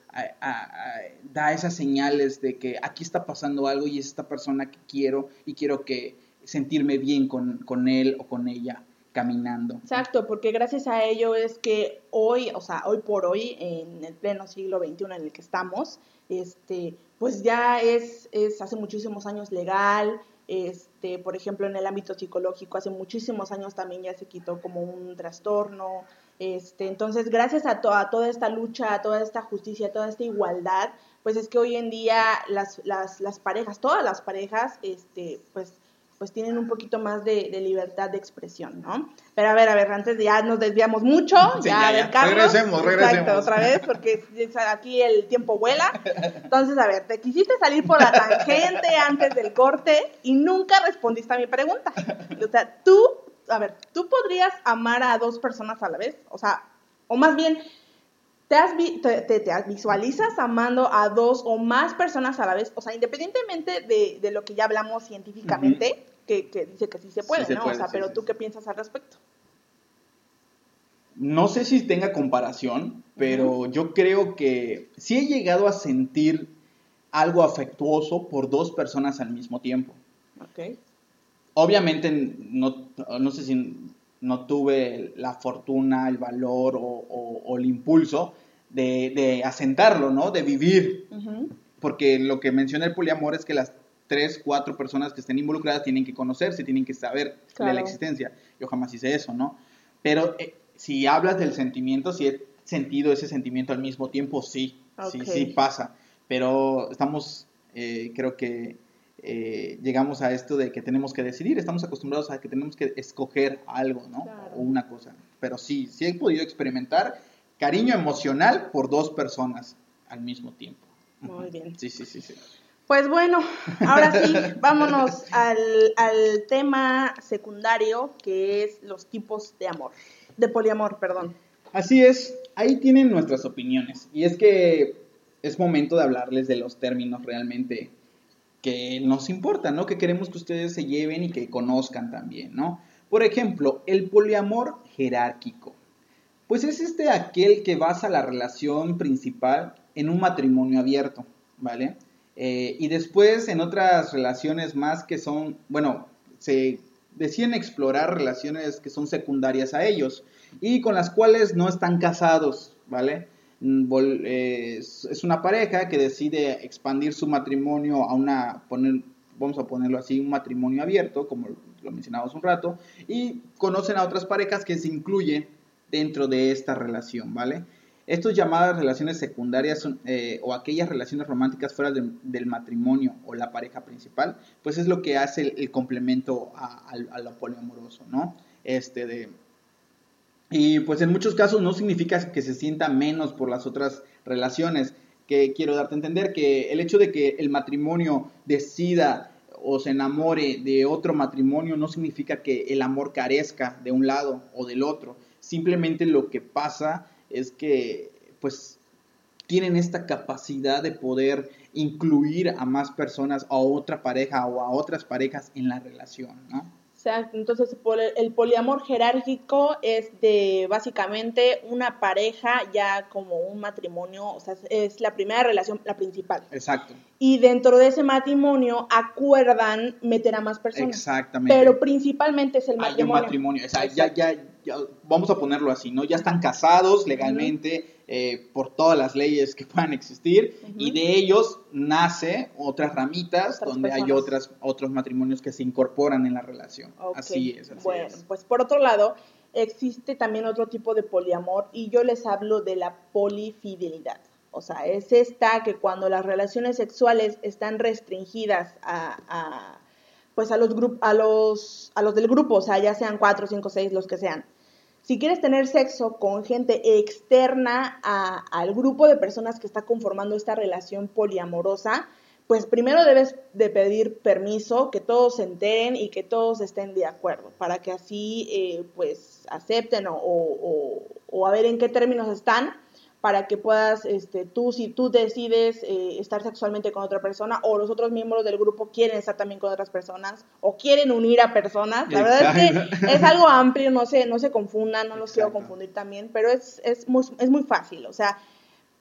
da esas señales de que aquí está pasando algo y es esta persona que quiero y quiero que sentirme bien con, con él o con ella. caminando. Exacto, porque gracias a ello es que hoy, o sea, hoy por hoy, en el pleno siglo XXI en el que estamos, este, pues ya es, es hace muchísimos años legal, este, por ejemplo, en el ámbito psicológico, hace muchísimos años también ya se quitó como un trastorno. Este, entonces, gracias a, a toda esta lucha, a toda esta justicia, a toda esta igualdad, pues es que hoy en día las, las, las parejas, todas las parejas, este, pues pues tienen un poquito más de, libertad de expresión, ¿no? Pero a ver, a ver, antes ya nos desviamos mucho, ya, a ver, Carlos. Regresemos, regresemos. Exacto, otra vez, porque aquí el tiempo vuela. Entonces, a ver, te quisiste salir por la tangente antes del corte y nunca respondiste a mi pregunta. O sea, tú, a ver, ¿tú podrías amar a dos personas a la vez? O sea, o más bien, te, te, visualizas amando a dos o más personas a la vez, o sea, independientemente de, lo que ya hablamos científicamente, que, dice que sí se puede, ¿no? o sea, pero tú qué piensas al respecto. No sé si tenga comparación, pero yo creo que sí he llegado a sentir algo afectuoso por dos personas al mismo tiempo. Ok. Obviamente, no, no sé si no tuve la fortuna, el valor o, el impulso de, asentarlo, ¿no? De vivir. Porque lo que menciona el poliamor es que las tres, cuatro personas que estén involucradas tienen que conocerse, tienen que saber de la existencia. Yo jamás hice eso, ¿no? Pero eh, si hablas del sentimiento, si he sentido ese sentimiento al mismo tiempo, sí, sí, sí pasa. Pero estamos, eh, creo que eh, llegamos a esto de que tenemos que decidir, estamos acostumbrados a que tenemos que escoger algo, ¿no? O una cosa. Pero sí, sí he podido experimentar cariño emocional por dos personas al mismo tiempo. Muy bien. Sí, sí, sí, sí. Pues bueno, ahora sí, vámonos al, al tema secundario, que es los tipos de amor, de poliamor, perdón. Así es, ahí tienen nuestras opiniones. Y es que es momento de hablarles de los términos realmente que nos importa, ¿no? Que queremos que ustedes se lleven y que conozcan también, ¿no? Por ejemplo, el poliamor jerárquico. Pues es este aquel que basa la relación principal en un matrimonio abierto, ¿vale? Eh, y después en otras relaciones más que son, bueno, se deciden explorar relaciones que son secundarias a ellos y con las cuales no están casados, ¿vale? Mm, es una pareja que decide expandir su matrimonio a una, poner, vamos a ponerlo así, un matrimonio abierto, como lo mencionamos un rato, y conocen a otras parejas que se incluyen dentro de esta relación, ¿vale? Estas llamadas relaciones secundarias eh, o aquellas relaciones románticas fuera del matrimonio o la pareja principal, pues es lo que hace el, complemento a, poliamoroso, ¿no? Este de, y pues en muchos casos no significa que se sienta menos por las otras relaciones, que quiero darte a entender que el hecho de que el matrimonio decida o se enamore de otro matrimonio no significa que el amor carezca de un lado o del otro. Simplemente lo que pasa es que pues tienen esta capacidad de poder incluir a más personas, a otra pareja o a otras parejas en la relación, ¿no? entonces el poliamor jerárquico es de básicamente una pareja ya como un matrimonio, o sea, es la primera relación, la principal. Exacto. Y dentro de ese matrimonio acuerdan meter a más personas. Exactamente. Pero principalmente es el matrimonio. Hay un matrimonio, o sea, ya, ya, vamos a ponerlo así, ¿no? Ya están casados legalmente eh, por todas las leyes que puedan existir y de ellos nace otras ramitas donde hay otras, otros matrimonios que se incorporan en la relación. Así es. bueno, pues por otro lado, existe también otro tipo de poliamor y yo les hablo de la polifidelidad. O sea, es esta que cuando las relaciones sexuales están restringidas a, pues a los, a, los, a los del grupo, o sea, ya sean cuatro, cinco, seis, los que sean, si quieres tener sexo con gente externa al grupo de personas que está conformando esta relación poliamorosa, pues primero debes de pedir permiso, que todos se enteren y que todos estén de acuerdo, para que así eh, pues acepten o, o, a ver en qué términos están para que puedas, este, tú, si tú decides eh, estar sexualmente con otra persona o los otros miembros del grupo quieren estar también con otras personas o quieren unir a personas. La verdad es que es algo amplio, no se, no se confundan, no los quiero confundir también, pero es, es, muy, es muy fácil. O sea,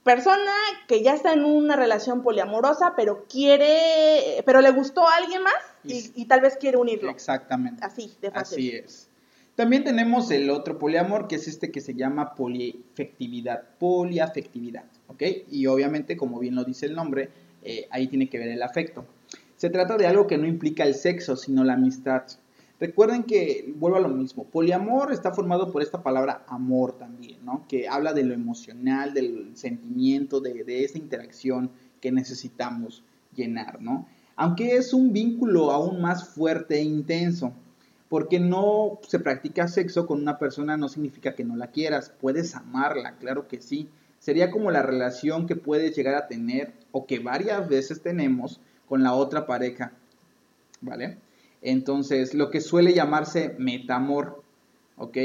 persona que ya está en una relación poliamorosa, pero quiere, pero le gustó a alguien más y, y tal vez quiere unirlo. Exactamente. Así, de fácil. Así es. También tenemos el otro poliamor, que es este que se llama poliafectividad. Poliafectividad, ¿ok? Y obviamente, como bien lo dice el nombre, eh, ahí tiene que ver el afecto. Se trata de algo que no implica el sexo, sino la amistad. Recuerden que, vuelvo a lo mismo, poliamor está formado por esta palabra amor también, ¿no? Que habla de lo emocional, del sentimiento, de, de esa interacción que necesitamos llenar, ¿no? Aunque es un vínculo aún más fuerte e intenso, porque no se practica sexo con una persona no significa que no la quieras, puedes amarla, claro que sí. Sería como la relación que puedes llegar a tener o que varias veces tenemos con la otra pareja, ¿vale? Entonces, lo que suele llamarse metamor, ¿ok?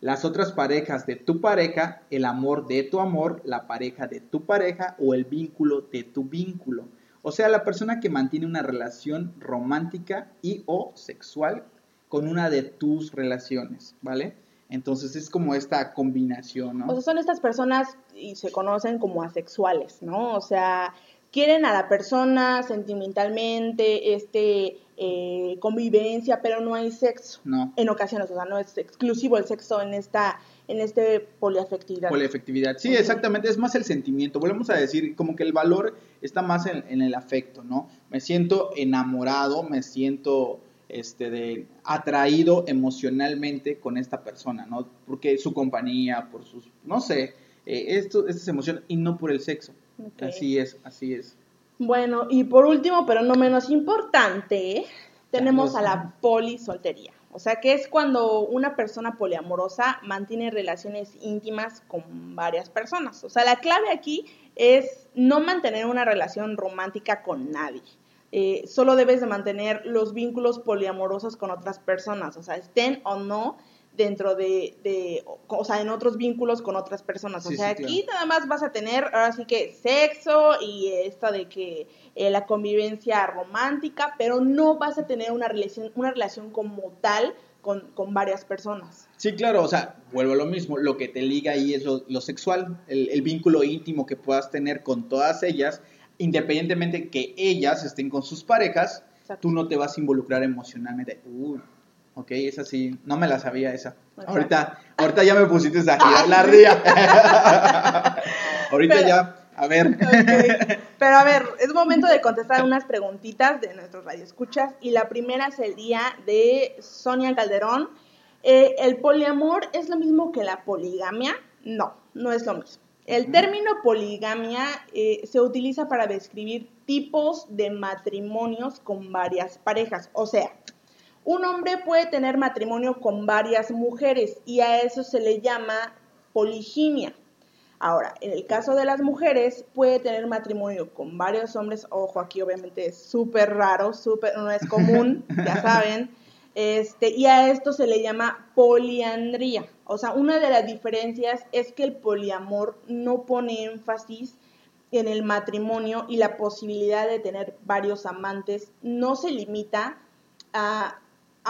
Las otras parejas de tu pareja, el amor de tu amor, la pareja de tu pareja o el vínculo de tu vínculo. O sea, la persona que mantiene una relación romántica y o sexual con una de tus relaciones, ¿vale? Entonces es como esta combinación, ¿no? O sea, son estas personas y se conocen como asexuales, ¿no? O sea, quieren a la persona sentimentalmente, este, eh, convivencia, pero no hay sexo. No. En ocasiones, o sea, no es exclusivo el sexo en esta, en este poliafectividad. Poliafectividad. Sí, exactamente, es más el sentimiento. Volvemos a decir, como que el valor está más en, en el afecto, ¿no? Me siento enamorado, me siento este, de, atraído emocionalmente con esta persona, ¿no? Porque su compañía, por sus, no sé, eh, esto, estas emociones y no por el sexo. Así es, así es. Bueno, y por último, pero no menos importante, tenemos a la polisoltería. O sea, que es cuando una persona poliamorosa mantiene relaciones íntimas con varias personas. O sea, la clave aquí es no mantener una relación romántica con nadie. Eh, solo debes de mantener los vínculos poliamorosos con otras personas, o sea, estén o no dentro de, de o sea, en otros vínculos con otras personas. O Sí, sea, sí, aquí nada más vas a tener, ahora sí que sexo y esta de que eh, la convivencia romántica, pero no vas a tener una relación, una relación como tal con, con varias personas. Sí, claro, o sea, vuelvo a lo mismo, lo que te liga ahí es lo, lo sexual, el, el vínculo íntimo que puedas tener con todas ellas, independientemente que ellas estén con sus parejas, Exacto. tú no te vas a involucrar emocionalmente. Uy, ok, esa sí, no me la sabía esa. Exacto. Ahorita, ahorita ya me pusiste a girar la ría. ahorita Pero- ya, a ver. Pero a ver, es momento de contestar unas preguntitas de nuestros radioescuchas. Y la primera es el día de Sonia Calderón. Eh, ¿El poliamor es lo mismo que la poligamia? No, no es lo mismo. El término poligamia eh, se utiliza para describir tipos de matrimonios con varias parejas. O sea, un hombre puede tener matrimonio con varias mujeres y a eso se le llama poliginia. Ahora, en el caso de las mujeres, puede tener matrimonio con varios hombres. Ojo, aquí obviamente es súper raro, súper, no es común, ya saben. Este, y a esto se le llama poliandría. O sea, una de las diferencias es que el poliamor no pone énfasis en el matrimonio y la posibilidad de tener varios amantes no se limita a,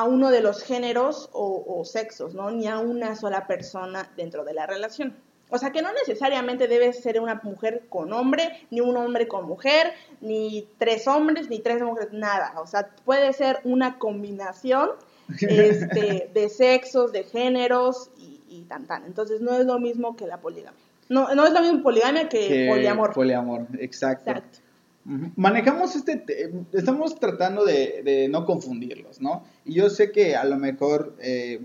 uno de los géneros o, o sexos, ¿no? Ni a una sola persona dentro de la relación. O sea que no necesariamente debe ser una mujer con hombre, ni un hombre con mujer, ni tres hombres, ni tres mujeres, nada. O sea, puede ser una combinación este, de sexos, de géneros y, y tan tan. Entonces no es lo mismo que la poligamia. No, no es lo mismo poligamia que, Que poliamor. Poliamor, exacto. Exacto. Manejamos este, te- estamos tratando de, no confundirlos, ¿no? Y yo sé que a lo mejor, eh,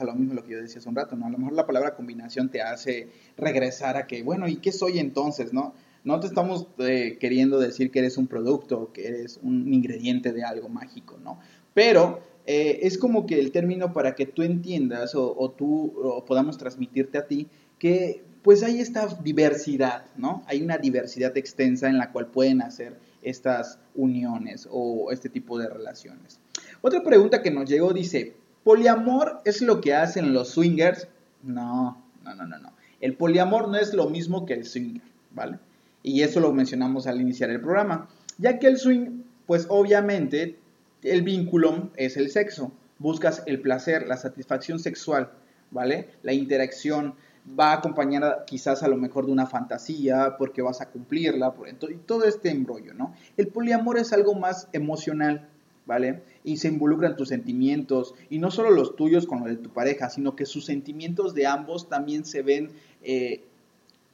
a lo mismo lo que yo decía hace un rato, ¿no? A lo mejor la palabra combinación te hace regresar a que, bueno, ¿y qué soy entonces, no? No te estamos eh, queriendo decir que eres un producto, que eres un ingrediente de algo mágico, ¿no? Pero eh, es como que el término para que tú entiendas o, o tú o podamos transmitirte a ti que pues hay esta diversidad, ¿no? Hay una diversidad extensa en la cual pueden hacer estas uniones o este tipo de relaciones. Otra pregunta que nos llegó dice, ¿poliamor es lo que hacen los swingers? No, no, no, no, no. El poliamor no es lo mismo que el swinger, ¿vale? Y eso lo mencionamos al iniciar el programa, ya que el swing, pues obviamente el vínculo es el sexo, buscas el placer, la satisfacción sexual, ¿vale? La interacción va acompañada quizás a lo mejor de una fantasía, porque vas a cumplirla, por, y todo este embrollo, ¿no? El poliamor es algo más emocional, ¿vale? Y se involucran tus sentimientos, y no solo los tuyos con los de tu pareja, sino que sus sentimientos de ambos también se ven eh,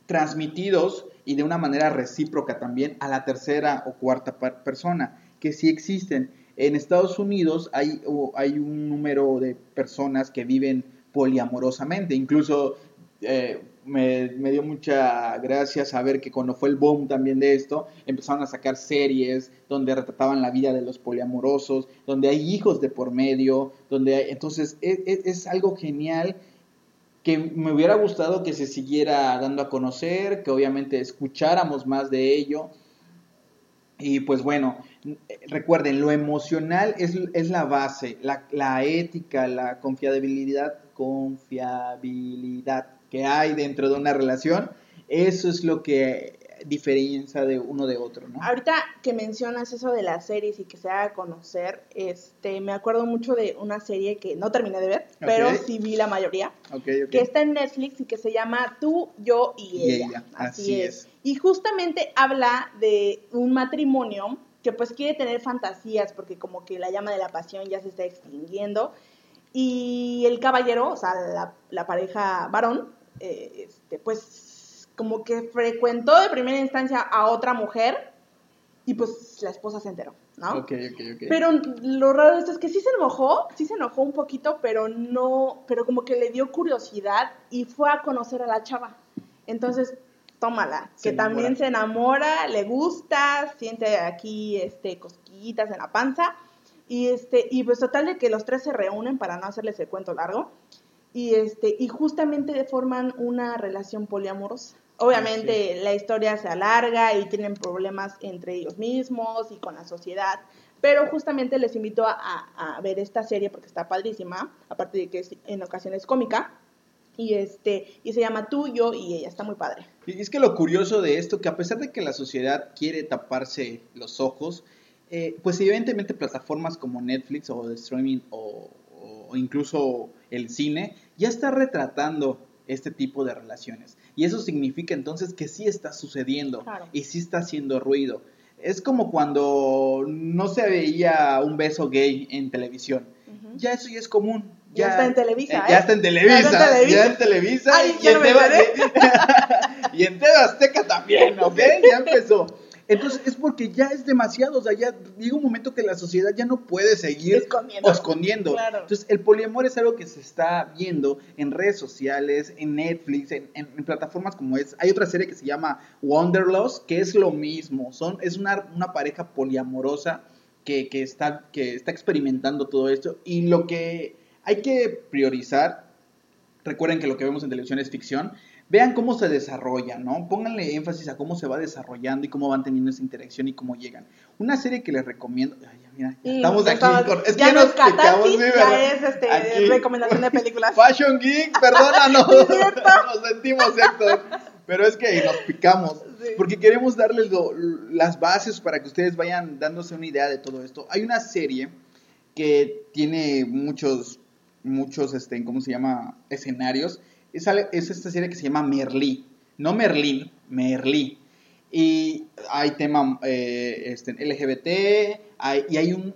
transmitidos y de una manera recíproca también a la tercera o cuarta persona, que sí existen. En Estados Unidos hay, hay un número de personas que viven poliamorosamente, incluso eh, me, dio mucha gracia saber que cuando fue el boom también de esto, empezaron a sacar series donde retrataban la vida de los poliamorosos, donde hay hijos de por medio, donde entonces es, es algo genial que me hubiera gustado que se siguiera dando a conocer, que obviamente escucháramos más de ello. Y pues bueno, recuerden, lo emocional es, es la base, la, la, ética, la confiabilidad, confiabilidad que hay dentro de una relación, eso es lo que diferencia de uno de otro, ¿no? Ahorita que mencionas eso de las series y que se haga conocer, este, me acuerdo mucho de una serie que no terminé de ver, pero sí vi la mayoría, que está en Netflix y que se llama Tú, yo y, ella. Así, es. Y justamente habla de un matrimonio que pues quiere tener fantasías porque como que la llama de la pasión ya se está extinguiendo y el caballero, o sea, la, pareja varón, eh, este, pues como que frecuentó de primera instancia a otra mujer y pues la esposa se enteró, ¿no? Ok, ok, ok. Pero lo raro de esto es que sí se enojó, sí se enojó un poquito, pero no, pero como que le dio curiosidad y fue a conocer a la chava. Entonces, tómala, que también se enamora, le gusta, siente aquí este cosquillitas en la panza y este y pues total de que los tres se reúnen para no hacerles el cuento largo y este y justamente forman una relación poliamorosa. Obviamente la historia se alarga y tienen problemas entre ellos mismos y con la sociedad, pero justamente les invito a, ver esta serie porque está padrísima, aparte de que es en ocasiones cómica, y este y se llama Tuyo y ella está muy padre. Y es que lo curioso de esto, que a pesar de que la sociedad quiere taparse los ojos, eh, pues evidentemente plataformas como Netflix o de streaming o, o incluso el cine ya está retratando este tipo de relaciones. Y eso significa entonces que sí está sucediendo y sí está haciendo ruido. Es como cuando no se veía un beso gay en televisión. Ya eso ya es común. Ya, está en Televisa. Ya, está en Televisa. Ya en Televisa. y, en y en TV Azteca también, ¿ok? Ya empezó. Entonces es porque ya es demasiado, o sea, ya llega un momento que la sociedad ya no puede seguir escondiendo. Entonces el poliamor es algo que se está viendo en redes sociales, en Netflix, en, plataformas como es. Hay otra serie que se llama Wanderlust, que es lo mismo, son, es una, una pareja poliamorosa que, que, está, que está experimentando todo esto y lo que hay que priorizar, recuerden que lo que vemos en televisión es ficción, vean cómo se desarrolla, ¿no? Pónganle énfasis a cómo se va desarrollando y cómo van teniendo esa interacción y cómo llegan. Una serie que les recomiendo. Ay, mira, estamos aquí. es ya que nos explicamos, ya es este, recomendación de películas. Fashion Geek, perdónanos. nos sentimos, Héctor. Pero es que nos picamos. Porque queremos darles las bases para que ustedes vayan dándose una idea de todo esto. Hay una serie que tiene muchos, muchos, este, ¿cómo se llama? Escenarios es, esta serie que se llama Merlí. No Merlín, Merlí. Y hay tema eh, este, LGBT, y hay un,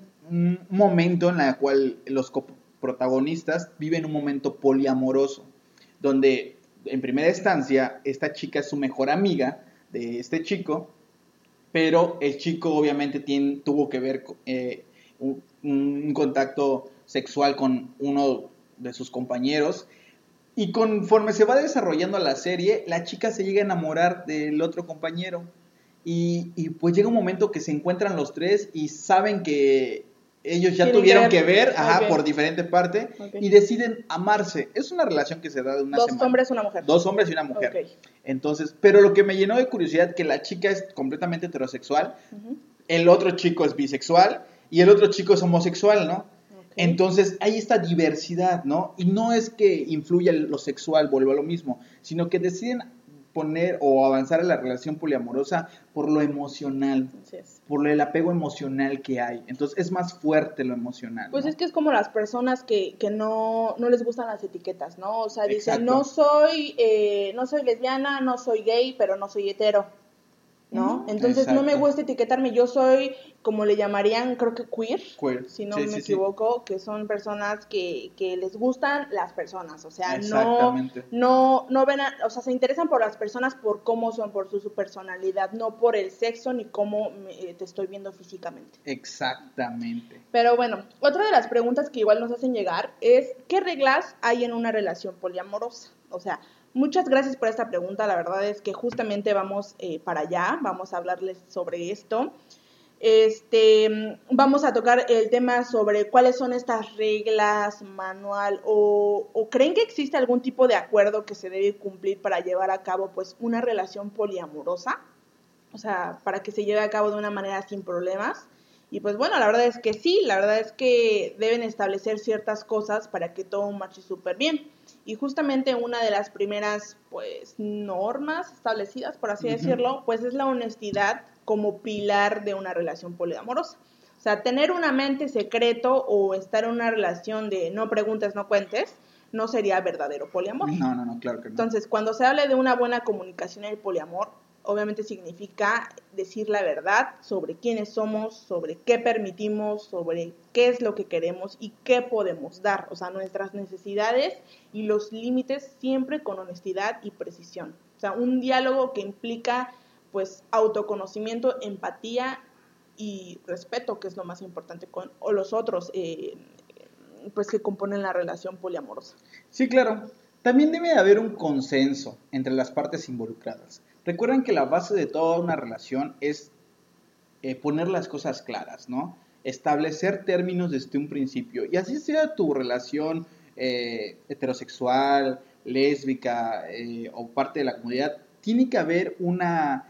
momento en el cual los protagonistas viven un momento poliamoroso, donde en primera instancia esta chica es su mejor amiga de este chico, pero el chico obviamente tiene, tuvo que ver eh, un contacto sexual con uno de sus compañeros y conforme se va desarrollando la serie, la chica se llega a enamorar del otro compañero. Y, pues llega un momento que se encuentran los tres y saben que ellos ya tuvieron que ver, ajá, por diferente parte y deciden amarse. Es una relación que se da de una Dos hombres y una mujer. Dos hombres y una mujer. Entonces, pero lo que me llenó de curiosidad que la chica es completamente heterosexual, el otro chico es bisexual y el otro chico es homosexual, ¿no? Entonces hay esta diversidad, ¿no? Y no es que influya lo sexual, vuelvo a lo mismo, sino que deciden poner o avanzar en la relación poliamorosa por lo emocional, por el apego emocional que hay. Entonces es más fuerte lo emocional. Pues es que es como las personas que, que no, no les gustan las etiquetas, ¿no? O sea, dicen, no soy, eh, no soy lesbiana, no soy gay, pero no soy hetero. ¿No? Entonces no me gusta etiquetarme, yo soy, como le llamarían, creo que queer, Queer. si no Sí, me sí, sí. equivoco, que son personas que, que les gustan las personas, o sea, no, no, no ven, a- o sea, se interesan por las personas por cómo son, por su, su personalidad, no por el sexo ni cómo me- eh, te estoy viendo físicamente. Exactamente. Pero bueno, otra de las preguntas que igual nos hacen llegar es, ¿qué reglas hay en una relación poliamorosa? O sea, muchas gracias por esta pregunta, la verdad es que justamente vamos eh, para allá, vamos a hablarles sobre esto. Este, vamos a tocar el tema sobre cuáles son estas reglas, manual, o, o creen que existe algún tipo de acuerdo que se debe cumplir para llevar a cabo pues una relación poliamorosa, o sea, para que se lleve a cabo de una manera sin problemas. Y pues bueno, la verdad es que sí, la verdad es que deben establecer ciertas cosas para que todo marche súper bien. Y justamente una de las primeras, pues, normas establecidas, por así decirlo, pues es la honestidad como pilar de una relación poliamorosa. O sea, tener un amante secreto o estar en una relación de no preguntes, no cuentes, no sería verdadero poliamor. No, no, no, claro que no. Entonces, cuando se habla de una buena comunicación en el poliamor, obviamente significa decir la verdad sobre quiénes somos, sobre qué permitimos, sobre qué es lo que queremos y qué podemos dar, o sea, nuestras necesidades y los límites siempre con honestidad y precisión. O sea, un diálogo que implica pues autoconocimiento, empatía y respeto, que es lo más importante con o los otros eh, pues que componen la relación poliamorosa. Sí, claro. También debe haber un consenso entre las partes involucradas. Recuerden que la base de toda una relación es eh, poner las cosas claras, ¿no? Establecer términos desde un principio. Y así sea tu relación eh, heterosexual, lésbica eh, o parte de la comunidad, tiene que haber una,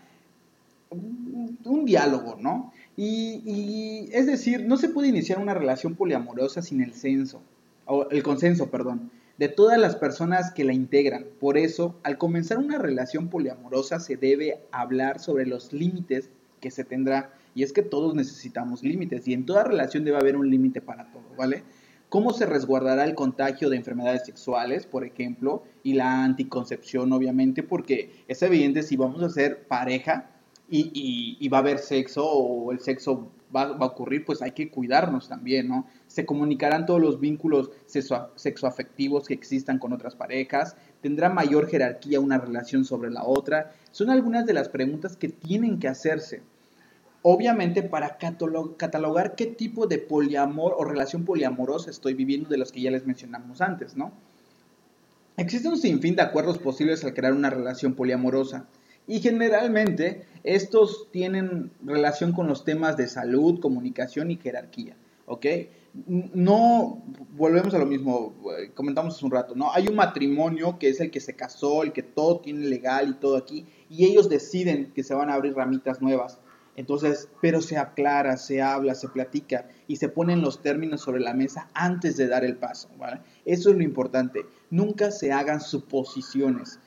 un, diálogo, ¿no? Y, y, es decir, no se puede iniciar una relación poliamorosa sin el censo, o el consenso, perdón, de todas las personas que la integran. Por eso, al comenzar una relación poliamorosa se debe hablar sobre los límites que se tendrá. Y es que todos necesitamos límites y en toda relación debe haber un límite para todo, ¿vale? ¿Cómo se resguardará el contagio de enfermedades sexuales, por ejemplo, y la anticoncepción, obviamente? Porque es evidente si vamos a ser pareja, y, y, y, va a haber sexo o el sexo va, a ocurrir, pues hay que cuidarnos también, ¿no? Se comunicarán todos los vínculos sexo, sexoafectivos que existan con otras parejas, tendrá mayor jerarquía una relación sobre la otra. Son algunas de las preguntas que tienen que hacerse. Obviamente para catalogar qué tipo de poliamor o relación poliamorosa estoy viviendo de los que ya les mencionamos antes, ¿no? Existe un sinfín de acuerdos posibles al crear una relación poliamorosa. Y generalmente estos tienen relación con los temas de salud, comunicación y jerarquía, ¿ok? No, volvemos a lo mismo, comentamos hace un rato, ¿no? Hay un matrimonio que es el que se casó, el que todo tiene legal y todo aquí, y ellos deciden que se van a abrir ramitas nuevas. Entonces, pero se aclara, se habla, se platica y se ponen los términos sobre la mesa antes de dar el paso, ¿vale? Eso es lo importante. Nunca se hagan suposiciones.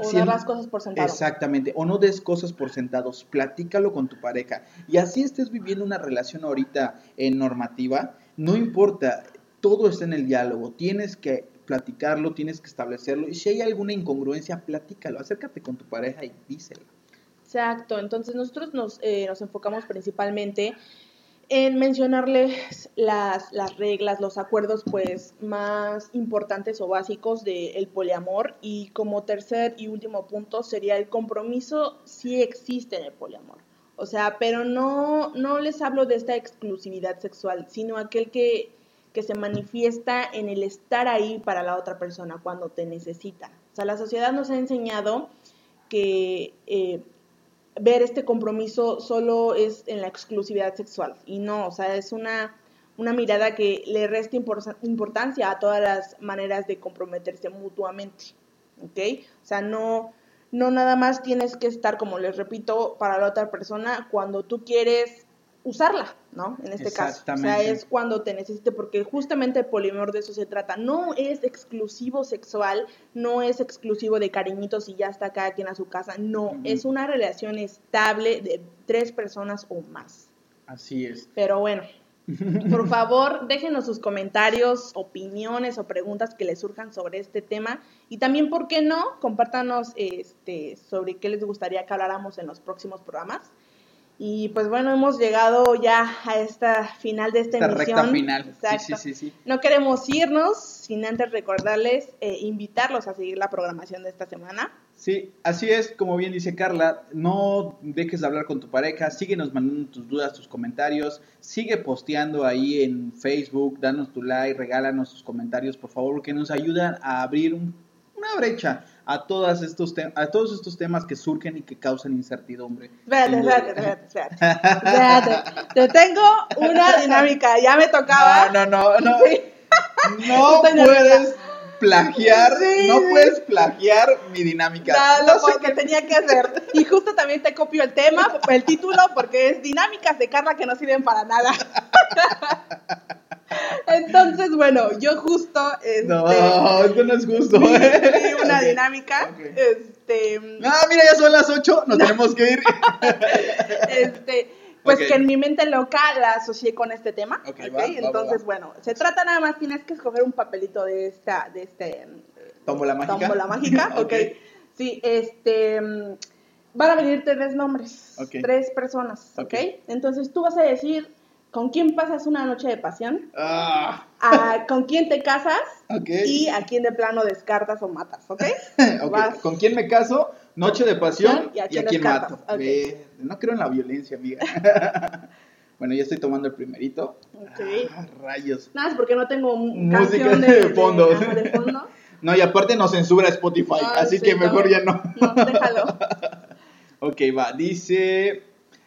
O dar las cosas por sentado. Exactamente, o no des cosas por sentados, platícalo con tu pareja. Y así estés viviendo una relación ahorita en normativa, no importa, todo está en el diálogo, tienes que platicarlo, tienes que establecerlo, y si hay alguna incongruencia, platícalo, acércate con tu pareja y díselo. Exacto, entonces nosotros nos, eh, nos enfocamos principalmente en mencionarles las, las reglas, los acuerdos pues más importantes o básicos del poliamor y como tercer y último punto sería el compromiso si existe en el poliamor. O sea, pero no, no les hablo de esta exclusividad sexual, sino aquel que, que se manifiesta en el estar ahí para la otra persona cuando te necesita. O sea, la sociedad nos ha enseñado que eh, ver este compromiso solo es en la exclusividad sexual y no, o sea, es una, una mirada que le resta impor importancia a todas las maneras de comprometerse mutuamente, ¿ok? O sea, no, no nada más tienes que estar, como les repito, para la otra persona cuando tú quieres usarla, ¿no? En este caso. O sea, es cuando te necesite, porque justamente el poliamor de eso se trata. No es exclusivo sexual, no es exclusivo de cariñitos y ya está cada quien a su casa. No, uh -huh. es una relación estable de tres personas o más. Así es. Pero bueno. Por favor, déjenos sus comentarios, opiniones o preguntas que les surjan sobre este tema. Y también, ¿por qué no? Compártanos este, sobre qué les gustaría que habláramos en los próximos programas. Y pues bueno, hemos llegado ya a esta final de esta, Esta emisión. recta final. Exacto. sí, sí, sí. No queremos irnos sin antes recordarles, eh, invitarlos a seguir la programación de esta semana. Sí, así es, como bien dice Carla, no dejes de hablar con tu pareja, síguenos mandando tus dudas, tus comentarios, sigue posteando ahí en Facebook, danos tu like, regálanos tus comentarios, por favor, que nos ayudan a abrir un- una brecha a, todas estos a todos estos temas que surgen y que causan incertidumbre. Espérate, espérate, espérate, espérate. Espérate. Te tengo una dinámica, ya me tocaba. No, no, no, no. Sí. No puedes plagiar, Sí, no sí. puedes plagiar mi dinámica. No lo sé que tenía que hacer. Y justo también te copio el tema, el título, porque es dinámicas de Carla que no sirven para nada. Entonces, bueno, yo justo este, No, esto no es justo. vi, ¿eh? vi una dinámica. Este, Ah, mira, ya son las 8, nos tenemos que ir. este, pues que en mi mente loca la asocié con este tema. Ok, va, va, Entonces, va. bueno, se trata nada más, tienes que escoger un papelito de esta, de este Tómbola mágica. tómbola mágica, ok. Sí, este, van a venir tres nombres, tres personas. Ok. Entonces tú vas a decir con quién pasas una noche de pasión, Ah, a- con quién te casas y a quién de plano descartas o matas, ¿ok? ¿Con quién me caso? Noche de pasión Y a y a quién mato. No creo en la violencia, amiga. bueno, ya estoy tomando el primerito. Ah, rayos. Nada más porque no tengo Música canción de de, fondo. ajá, de fondo. No, y aparte nos censura Spotify, Ah, así sí, que mejor no. ya no. No, déjalo. Ok, va, dice...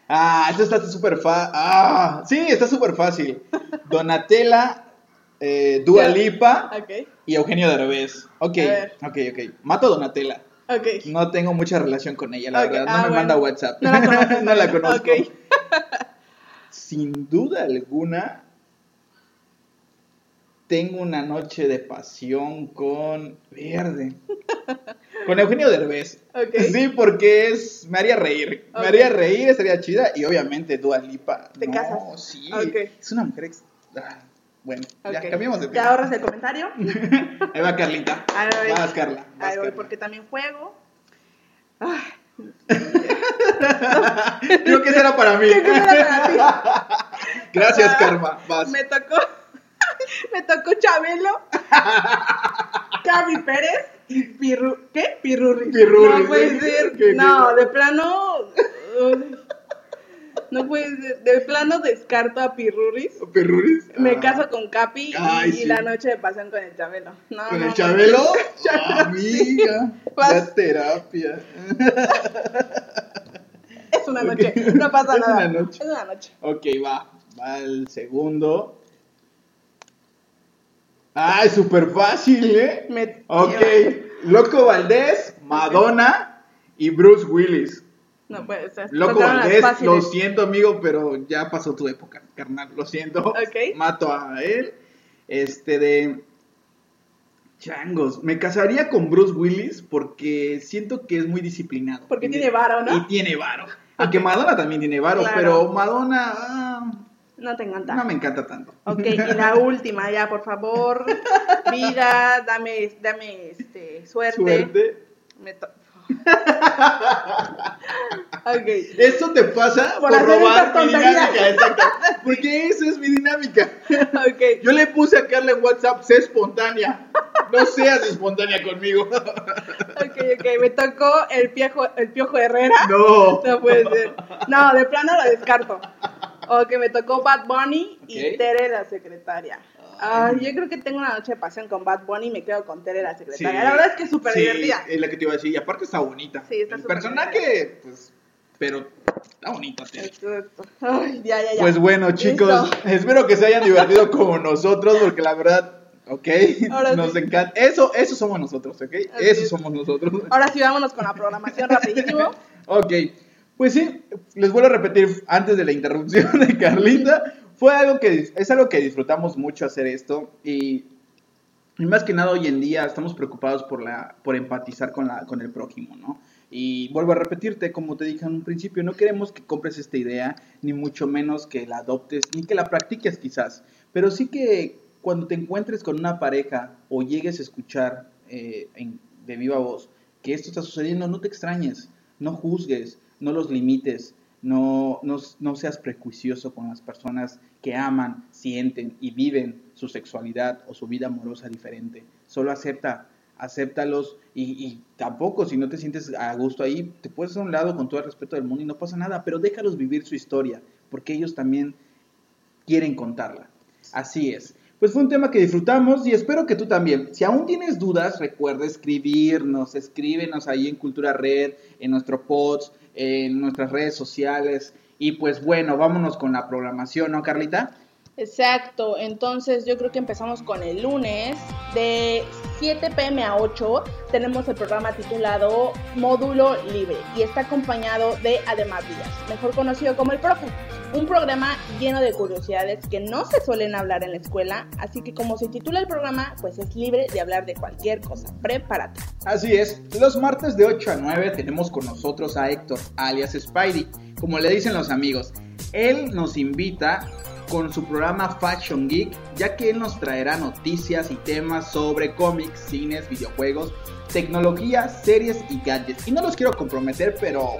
Ah, esto está súper fácil. Ah, sí, está súper fácil. Donatella, eh, Dua. Lipa y Eugenio Derbez. Ok, ok, ok. Mato a Donatella. ok. No tengo mucha relación con ella, la verdad. No ah, me bueno. manda WhatsApp. No la conoces. no la conozco. Sin duda alguna, tengo una noche de pasión con Verde. Con Eugenio Derbez. Sí, porque es, me haría reír. Me haría reír, estaría chida. Y obviamente Dua Lipa. Te no, casas. sí. Es una mujer. ex- ah, bueno, ya cambiamos de ¿Te tema. ahorras el comentario? Ahí va Carlita. Ahí voy. Vas, Carla. vas, Ahí voy, Carla. porque también juego. Ay, Creo que ese era para mí. Gracias, Ah, Karma. Vas. Me tocó, me tocó Chabelo, Cavi Pérez Pirru, ¿qué? Pirurri. Pirurri, No puede ser. ¿Qué, no, de plano. uh, no puede ser. De plano descarto a Pirurris. Perruris. Me Ah. caso con Capi y- Ay, y, sí. la noche de pasión con el Chabelo. No, ¿Con no, el. Chabelo? Amiga. La terapia. Es una noche, no pasa Es nada. una noche. Es una noche. Ok, va. Va el segundo. Ay, súper fácil, ¿eh? Me- Ok. Loco Valdés, Madonna y Bruce Willis. No puede ser. Loco Tocaron las Valdés, lo siento, amigo, pero ya pasó tu época, carnal. Lo siento. Ok. Mato a él. Este de. Changos. Me casaría con Bruce Willis porque siento que es muy disciplinado. Porque tiene varo, ¿no? Y tiene varo. Aunque Madonna también tiene varo, Claro. pero Madonna ah, No te encanta. no me encanta tanto. Ok, y la última ya, por favor. Vida, dame, dame este, suerte. Suerte. Me to- ok. Esto te pasa Por robar mi dinámica, exacto. Porque esa es mi dinámica. Ok. Yo le puse a Carla en WhatsApp, sé espontánea. No seas espontánea conmigo. Ok, ok. Me tocó el piojo, el piojo Herrera. No. No puede ser. No, de plano lo descarto. Ok, me tocó Bad Bunny y Ok. Tere la secretaria. Ay, yo creo que tengo una noche de pasión con Bad Bunny y me quedo con Tere la secretaria. La verdad es que es súper Sí, divertida. Es la que te iba a decir. Y aparte está bonita. Sí, está El súper personaje, pues. Pero está bonita. Tere. Esto, esto. Ay, ya, ya, ya. Pues bueno, chicos, Listo. espero que se hayan divertido como nosotros, porque la verdad, ok, Ahora nos sí. encanta. Eso, eso somos nosotros, ok. Así Eso es. somos nosotros. Ahora sí, vámonos con la programación rapidísimo. Ok, pues sí, les vuelvo a repetir antes de la interrupción de Carlita, fue algo que es algo que disfrutamos mucho hacer esto y, más que nada hoy en día estamos preocupados por la por empatizar con la con el prójimo, ¿no? Y vuelvo a repetirte, como te dije en un principio, no queremos que compres esta idea, ni mucho menos que la adoptes, ni que la practiques quizás, pero sí que cuando te encuentres con una pareja o llegues a escuchar eh, de viva voz que esto está sucediendo, no te extrañes, no juzgues, no los limites, no, no, no, seas prejuicioso con las personas que aman, sienten y viven su sexualidad o su vida amorosa diferente. Solo acepta, acéptalos y, tampoco si no te sientes a gusto ahí, te puedes a un lado con todo el respeto del mundo y no pasa nada, pero déjalos vivir su historia, porque ellos también quieren contarla. Así es. Pues fue un tema que disfrutamos y espero que tú también. Si aún tienes dudas, recuerda escribirnos, escríbenos ahí en Cultura Red, en nuestro pods, en nuestras redes sociales. Y pues bueno, vámonos con la programación, ¿no, Carlita? Exacto, entonces yo creo que empezamos con el lunes de 7 pm a 8 tenemos el programa titulado Módulo Libre y está acompañado de Además Díaz, mejor conocido como el Profe, un programa lleno de curiosidades que no se suelen hablar en la escuela, así que como se titula el programa, pues es libre de hablar de cualquier cosa, prepárate. Así es, los martes de 8 a 9 tenemos con nosotros a Héctor, alias Spidey, como le dicen los amigos. Él nos invita con su programa Fashion Geek, ya que él nos traerá noticias y temas sobre cómics, cines, videojuegos, tecnología, series y gadgets. Y no los quiero comprometer, pero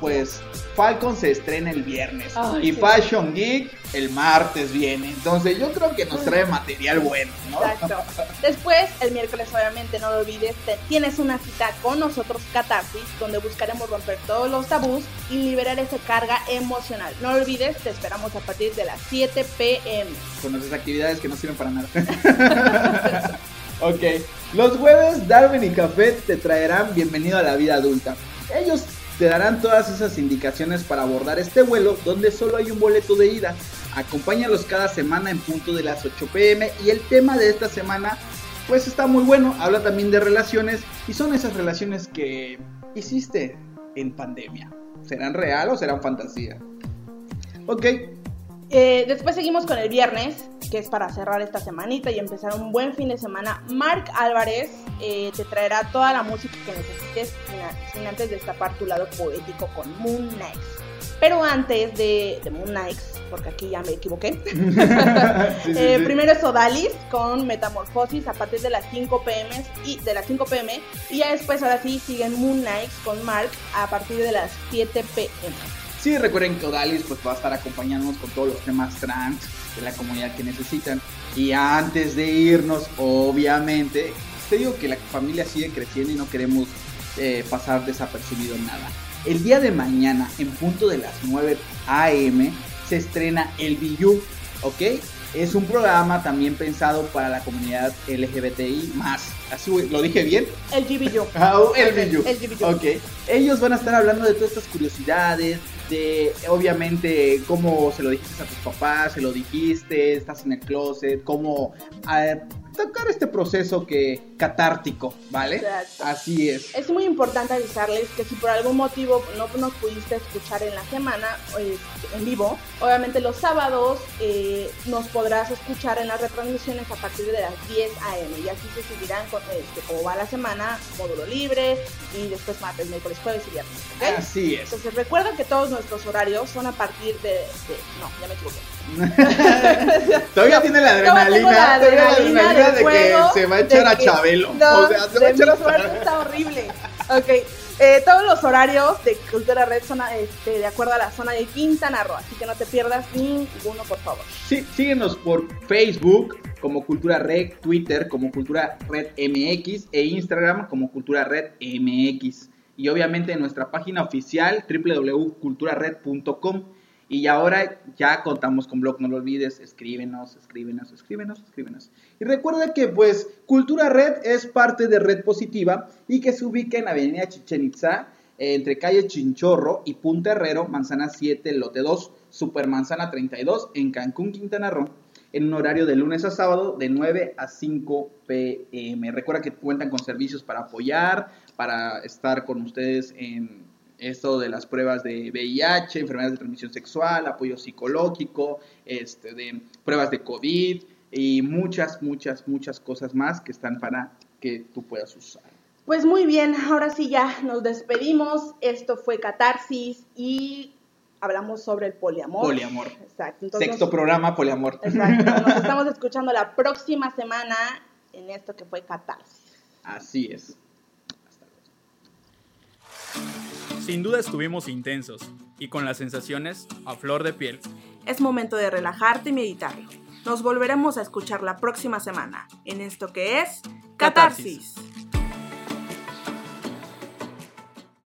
pues Falcon se estrena el viernes y Fashion Geek el martes viene. Entonces yo creo que nos trae material bueno, ¿no? Exacto. Después, el miércoles obviamente no lo olvides, tienes una cita con nosotros Catarsis, donde buscaremos romper todos los tabús y liberar esa carga emocional. No lo olvides, te esperamos a partir de las 7 pm. Con nuestras actividades que no sirven para nada. ok, los jueves Darwin y Café te traerán bienvenido a la vida adulta. Ellos te darán todas esas indicaciones para abordar este vuelo donde solo hay un boleto de ida. Acompáñalos cada semana en punto de las 8 pm y el tema de esta semana pues está muy bueno, habla también de relaciones y son esas relaciones que hiciste en pandemia. ¿Serán real o serán fantasía? Ok. Eh, después seguimos con el viernes, que es para cerrar esta semanita y empezar un buen fin de semana. Mark Álvarez eh, te traerá toda la música que necesites sin, antes destapar tu lado poético con Moon Knights. Pero antes de, Moon Knights, porque aquí ya me equivoqué, eh, primero es Odalis con Metamorfosis a partir de las 5 pm y de las 5 pm y ya después ahora sí siguen Moon Knights con Mark a partir de las 7 pm. Sí, recuerden que Odalis pues, va a estar acompañándonos con todos los temas trans de la comunidad que necesitan. Y antes de irnos, obviamente, te digo que la familia sigue creciendo y no queremos eh, pasar desapercibido nada. El día de mañana, en punto de las 9 a.m., se estrena El Biyu, ¿ok? Es un programa también pensado para la comunidad LGBTI más. Así lo dije bien. El GBU. Ah, el GBU. El Ok. Ellos van a estar hablando de todas estas curiosidades, de obviamente cómo se lo dijiste a tus papás, se lo dijiste, estás en el closet, cómo tocar este proceso que catártico, ¿vale? Así es. Es muy importante avisarles que si por algún motivo no nos pudiste escuchar en la semana este, en vivo, obviamente los sábados eh, nos podrás escuchar en las retransmisiones a partir de las 10 a.m. y así se seguirán con, este, como va la semana, módulo libre y después martes, miércoles, jueves y viernes. Así es. Entonces recuerda que todos nuestros horarios son a partir de, no, ya me equivoqué. todavía tiene la adrenalina, la adrenalina, de, que se va a echar a Chabelo. o sea, se va a echar a Está horrible. Ok. Eh, todos los horarios de Cultura Red son este, de acuerdo a la zona de Quintana Roo, así que no te pierdas ninguno, por favor. Sí, síguenos por Facebook como Cultura Red, Twitter como Cultura Red MX e Instagram como Cultura Red MX. Y obviamente en nuestra página oficial www.culturared.com y ahora ya contamos con blog, no lo olvides, escríbenos, escríbenos, escríbenos, escríbenos. Y recuerda que pues Cultura Red es parte de Red Positiva y que se ubica en Avenida Chichen Itza, entre calle Chinchorro y Punta Herrero, Manzana 7, Lote 2, Supermanzana 32, en Cancún, Quintana Roo, en un horario de lunes a sábado de 9 a 5 pm. Recuerda que cuentan con servicios para apoyar, para estar con ustedes en esto de las pruebas de VIH, enfermedades de transmisión sexual, apoyo psicológico, este, de pruebas de COVID y muchas, muchas, muchas cosas más que están para que tú puedas usar. Pues muy bien, ahora sí ya nos despedimos. Esto fue Catarsis y hablamos sobre el poliamor. Poliamor. Exacto. Entonces, Sexto programa, poliamor. Exacto. Nos estamos escuchando la próxima semana en esto que fue Catarsis. Así es. Sin duda estuvimos intensos y con las sensaciones a flor de piel. Es momento de relajarte y meditarlo. Nos volveremos a escuchar la próxima semana en esto que es Catarsis. Catarsis.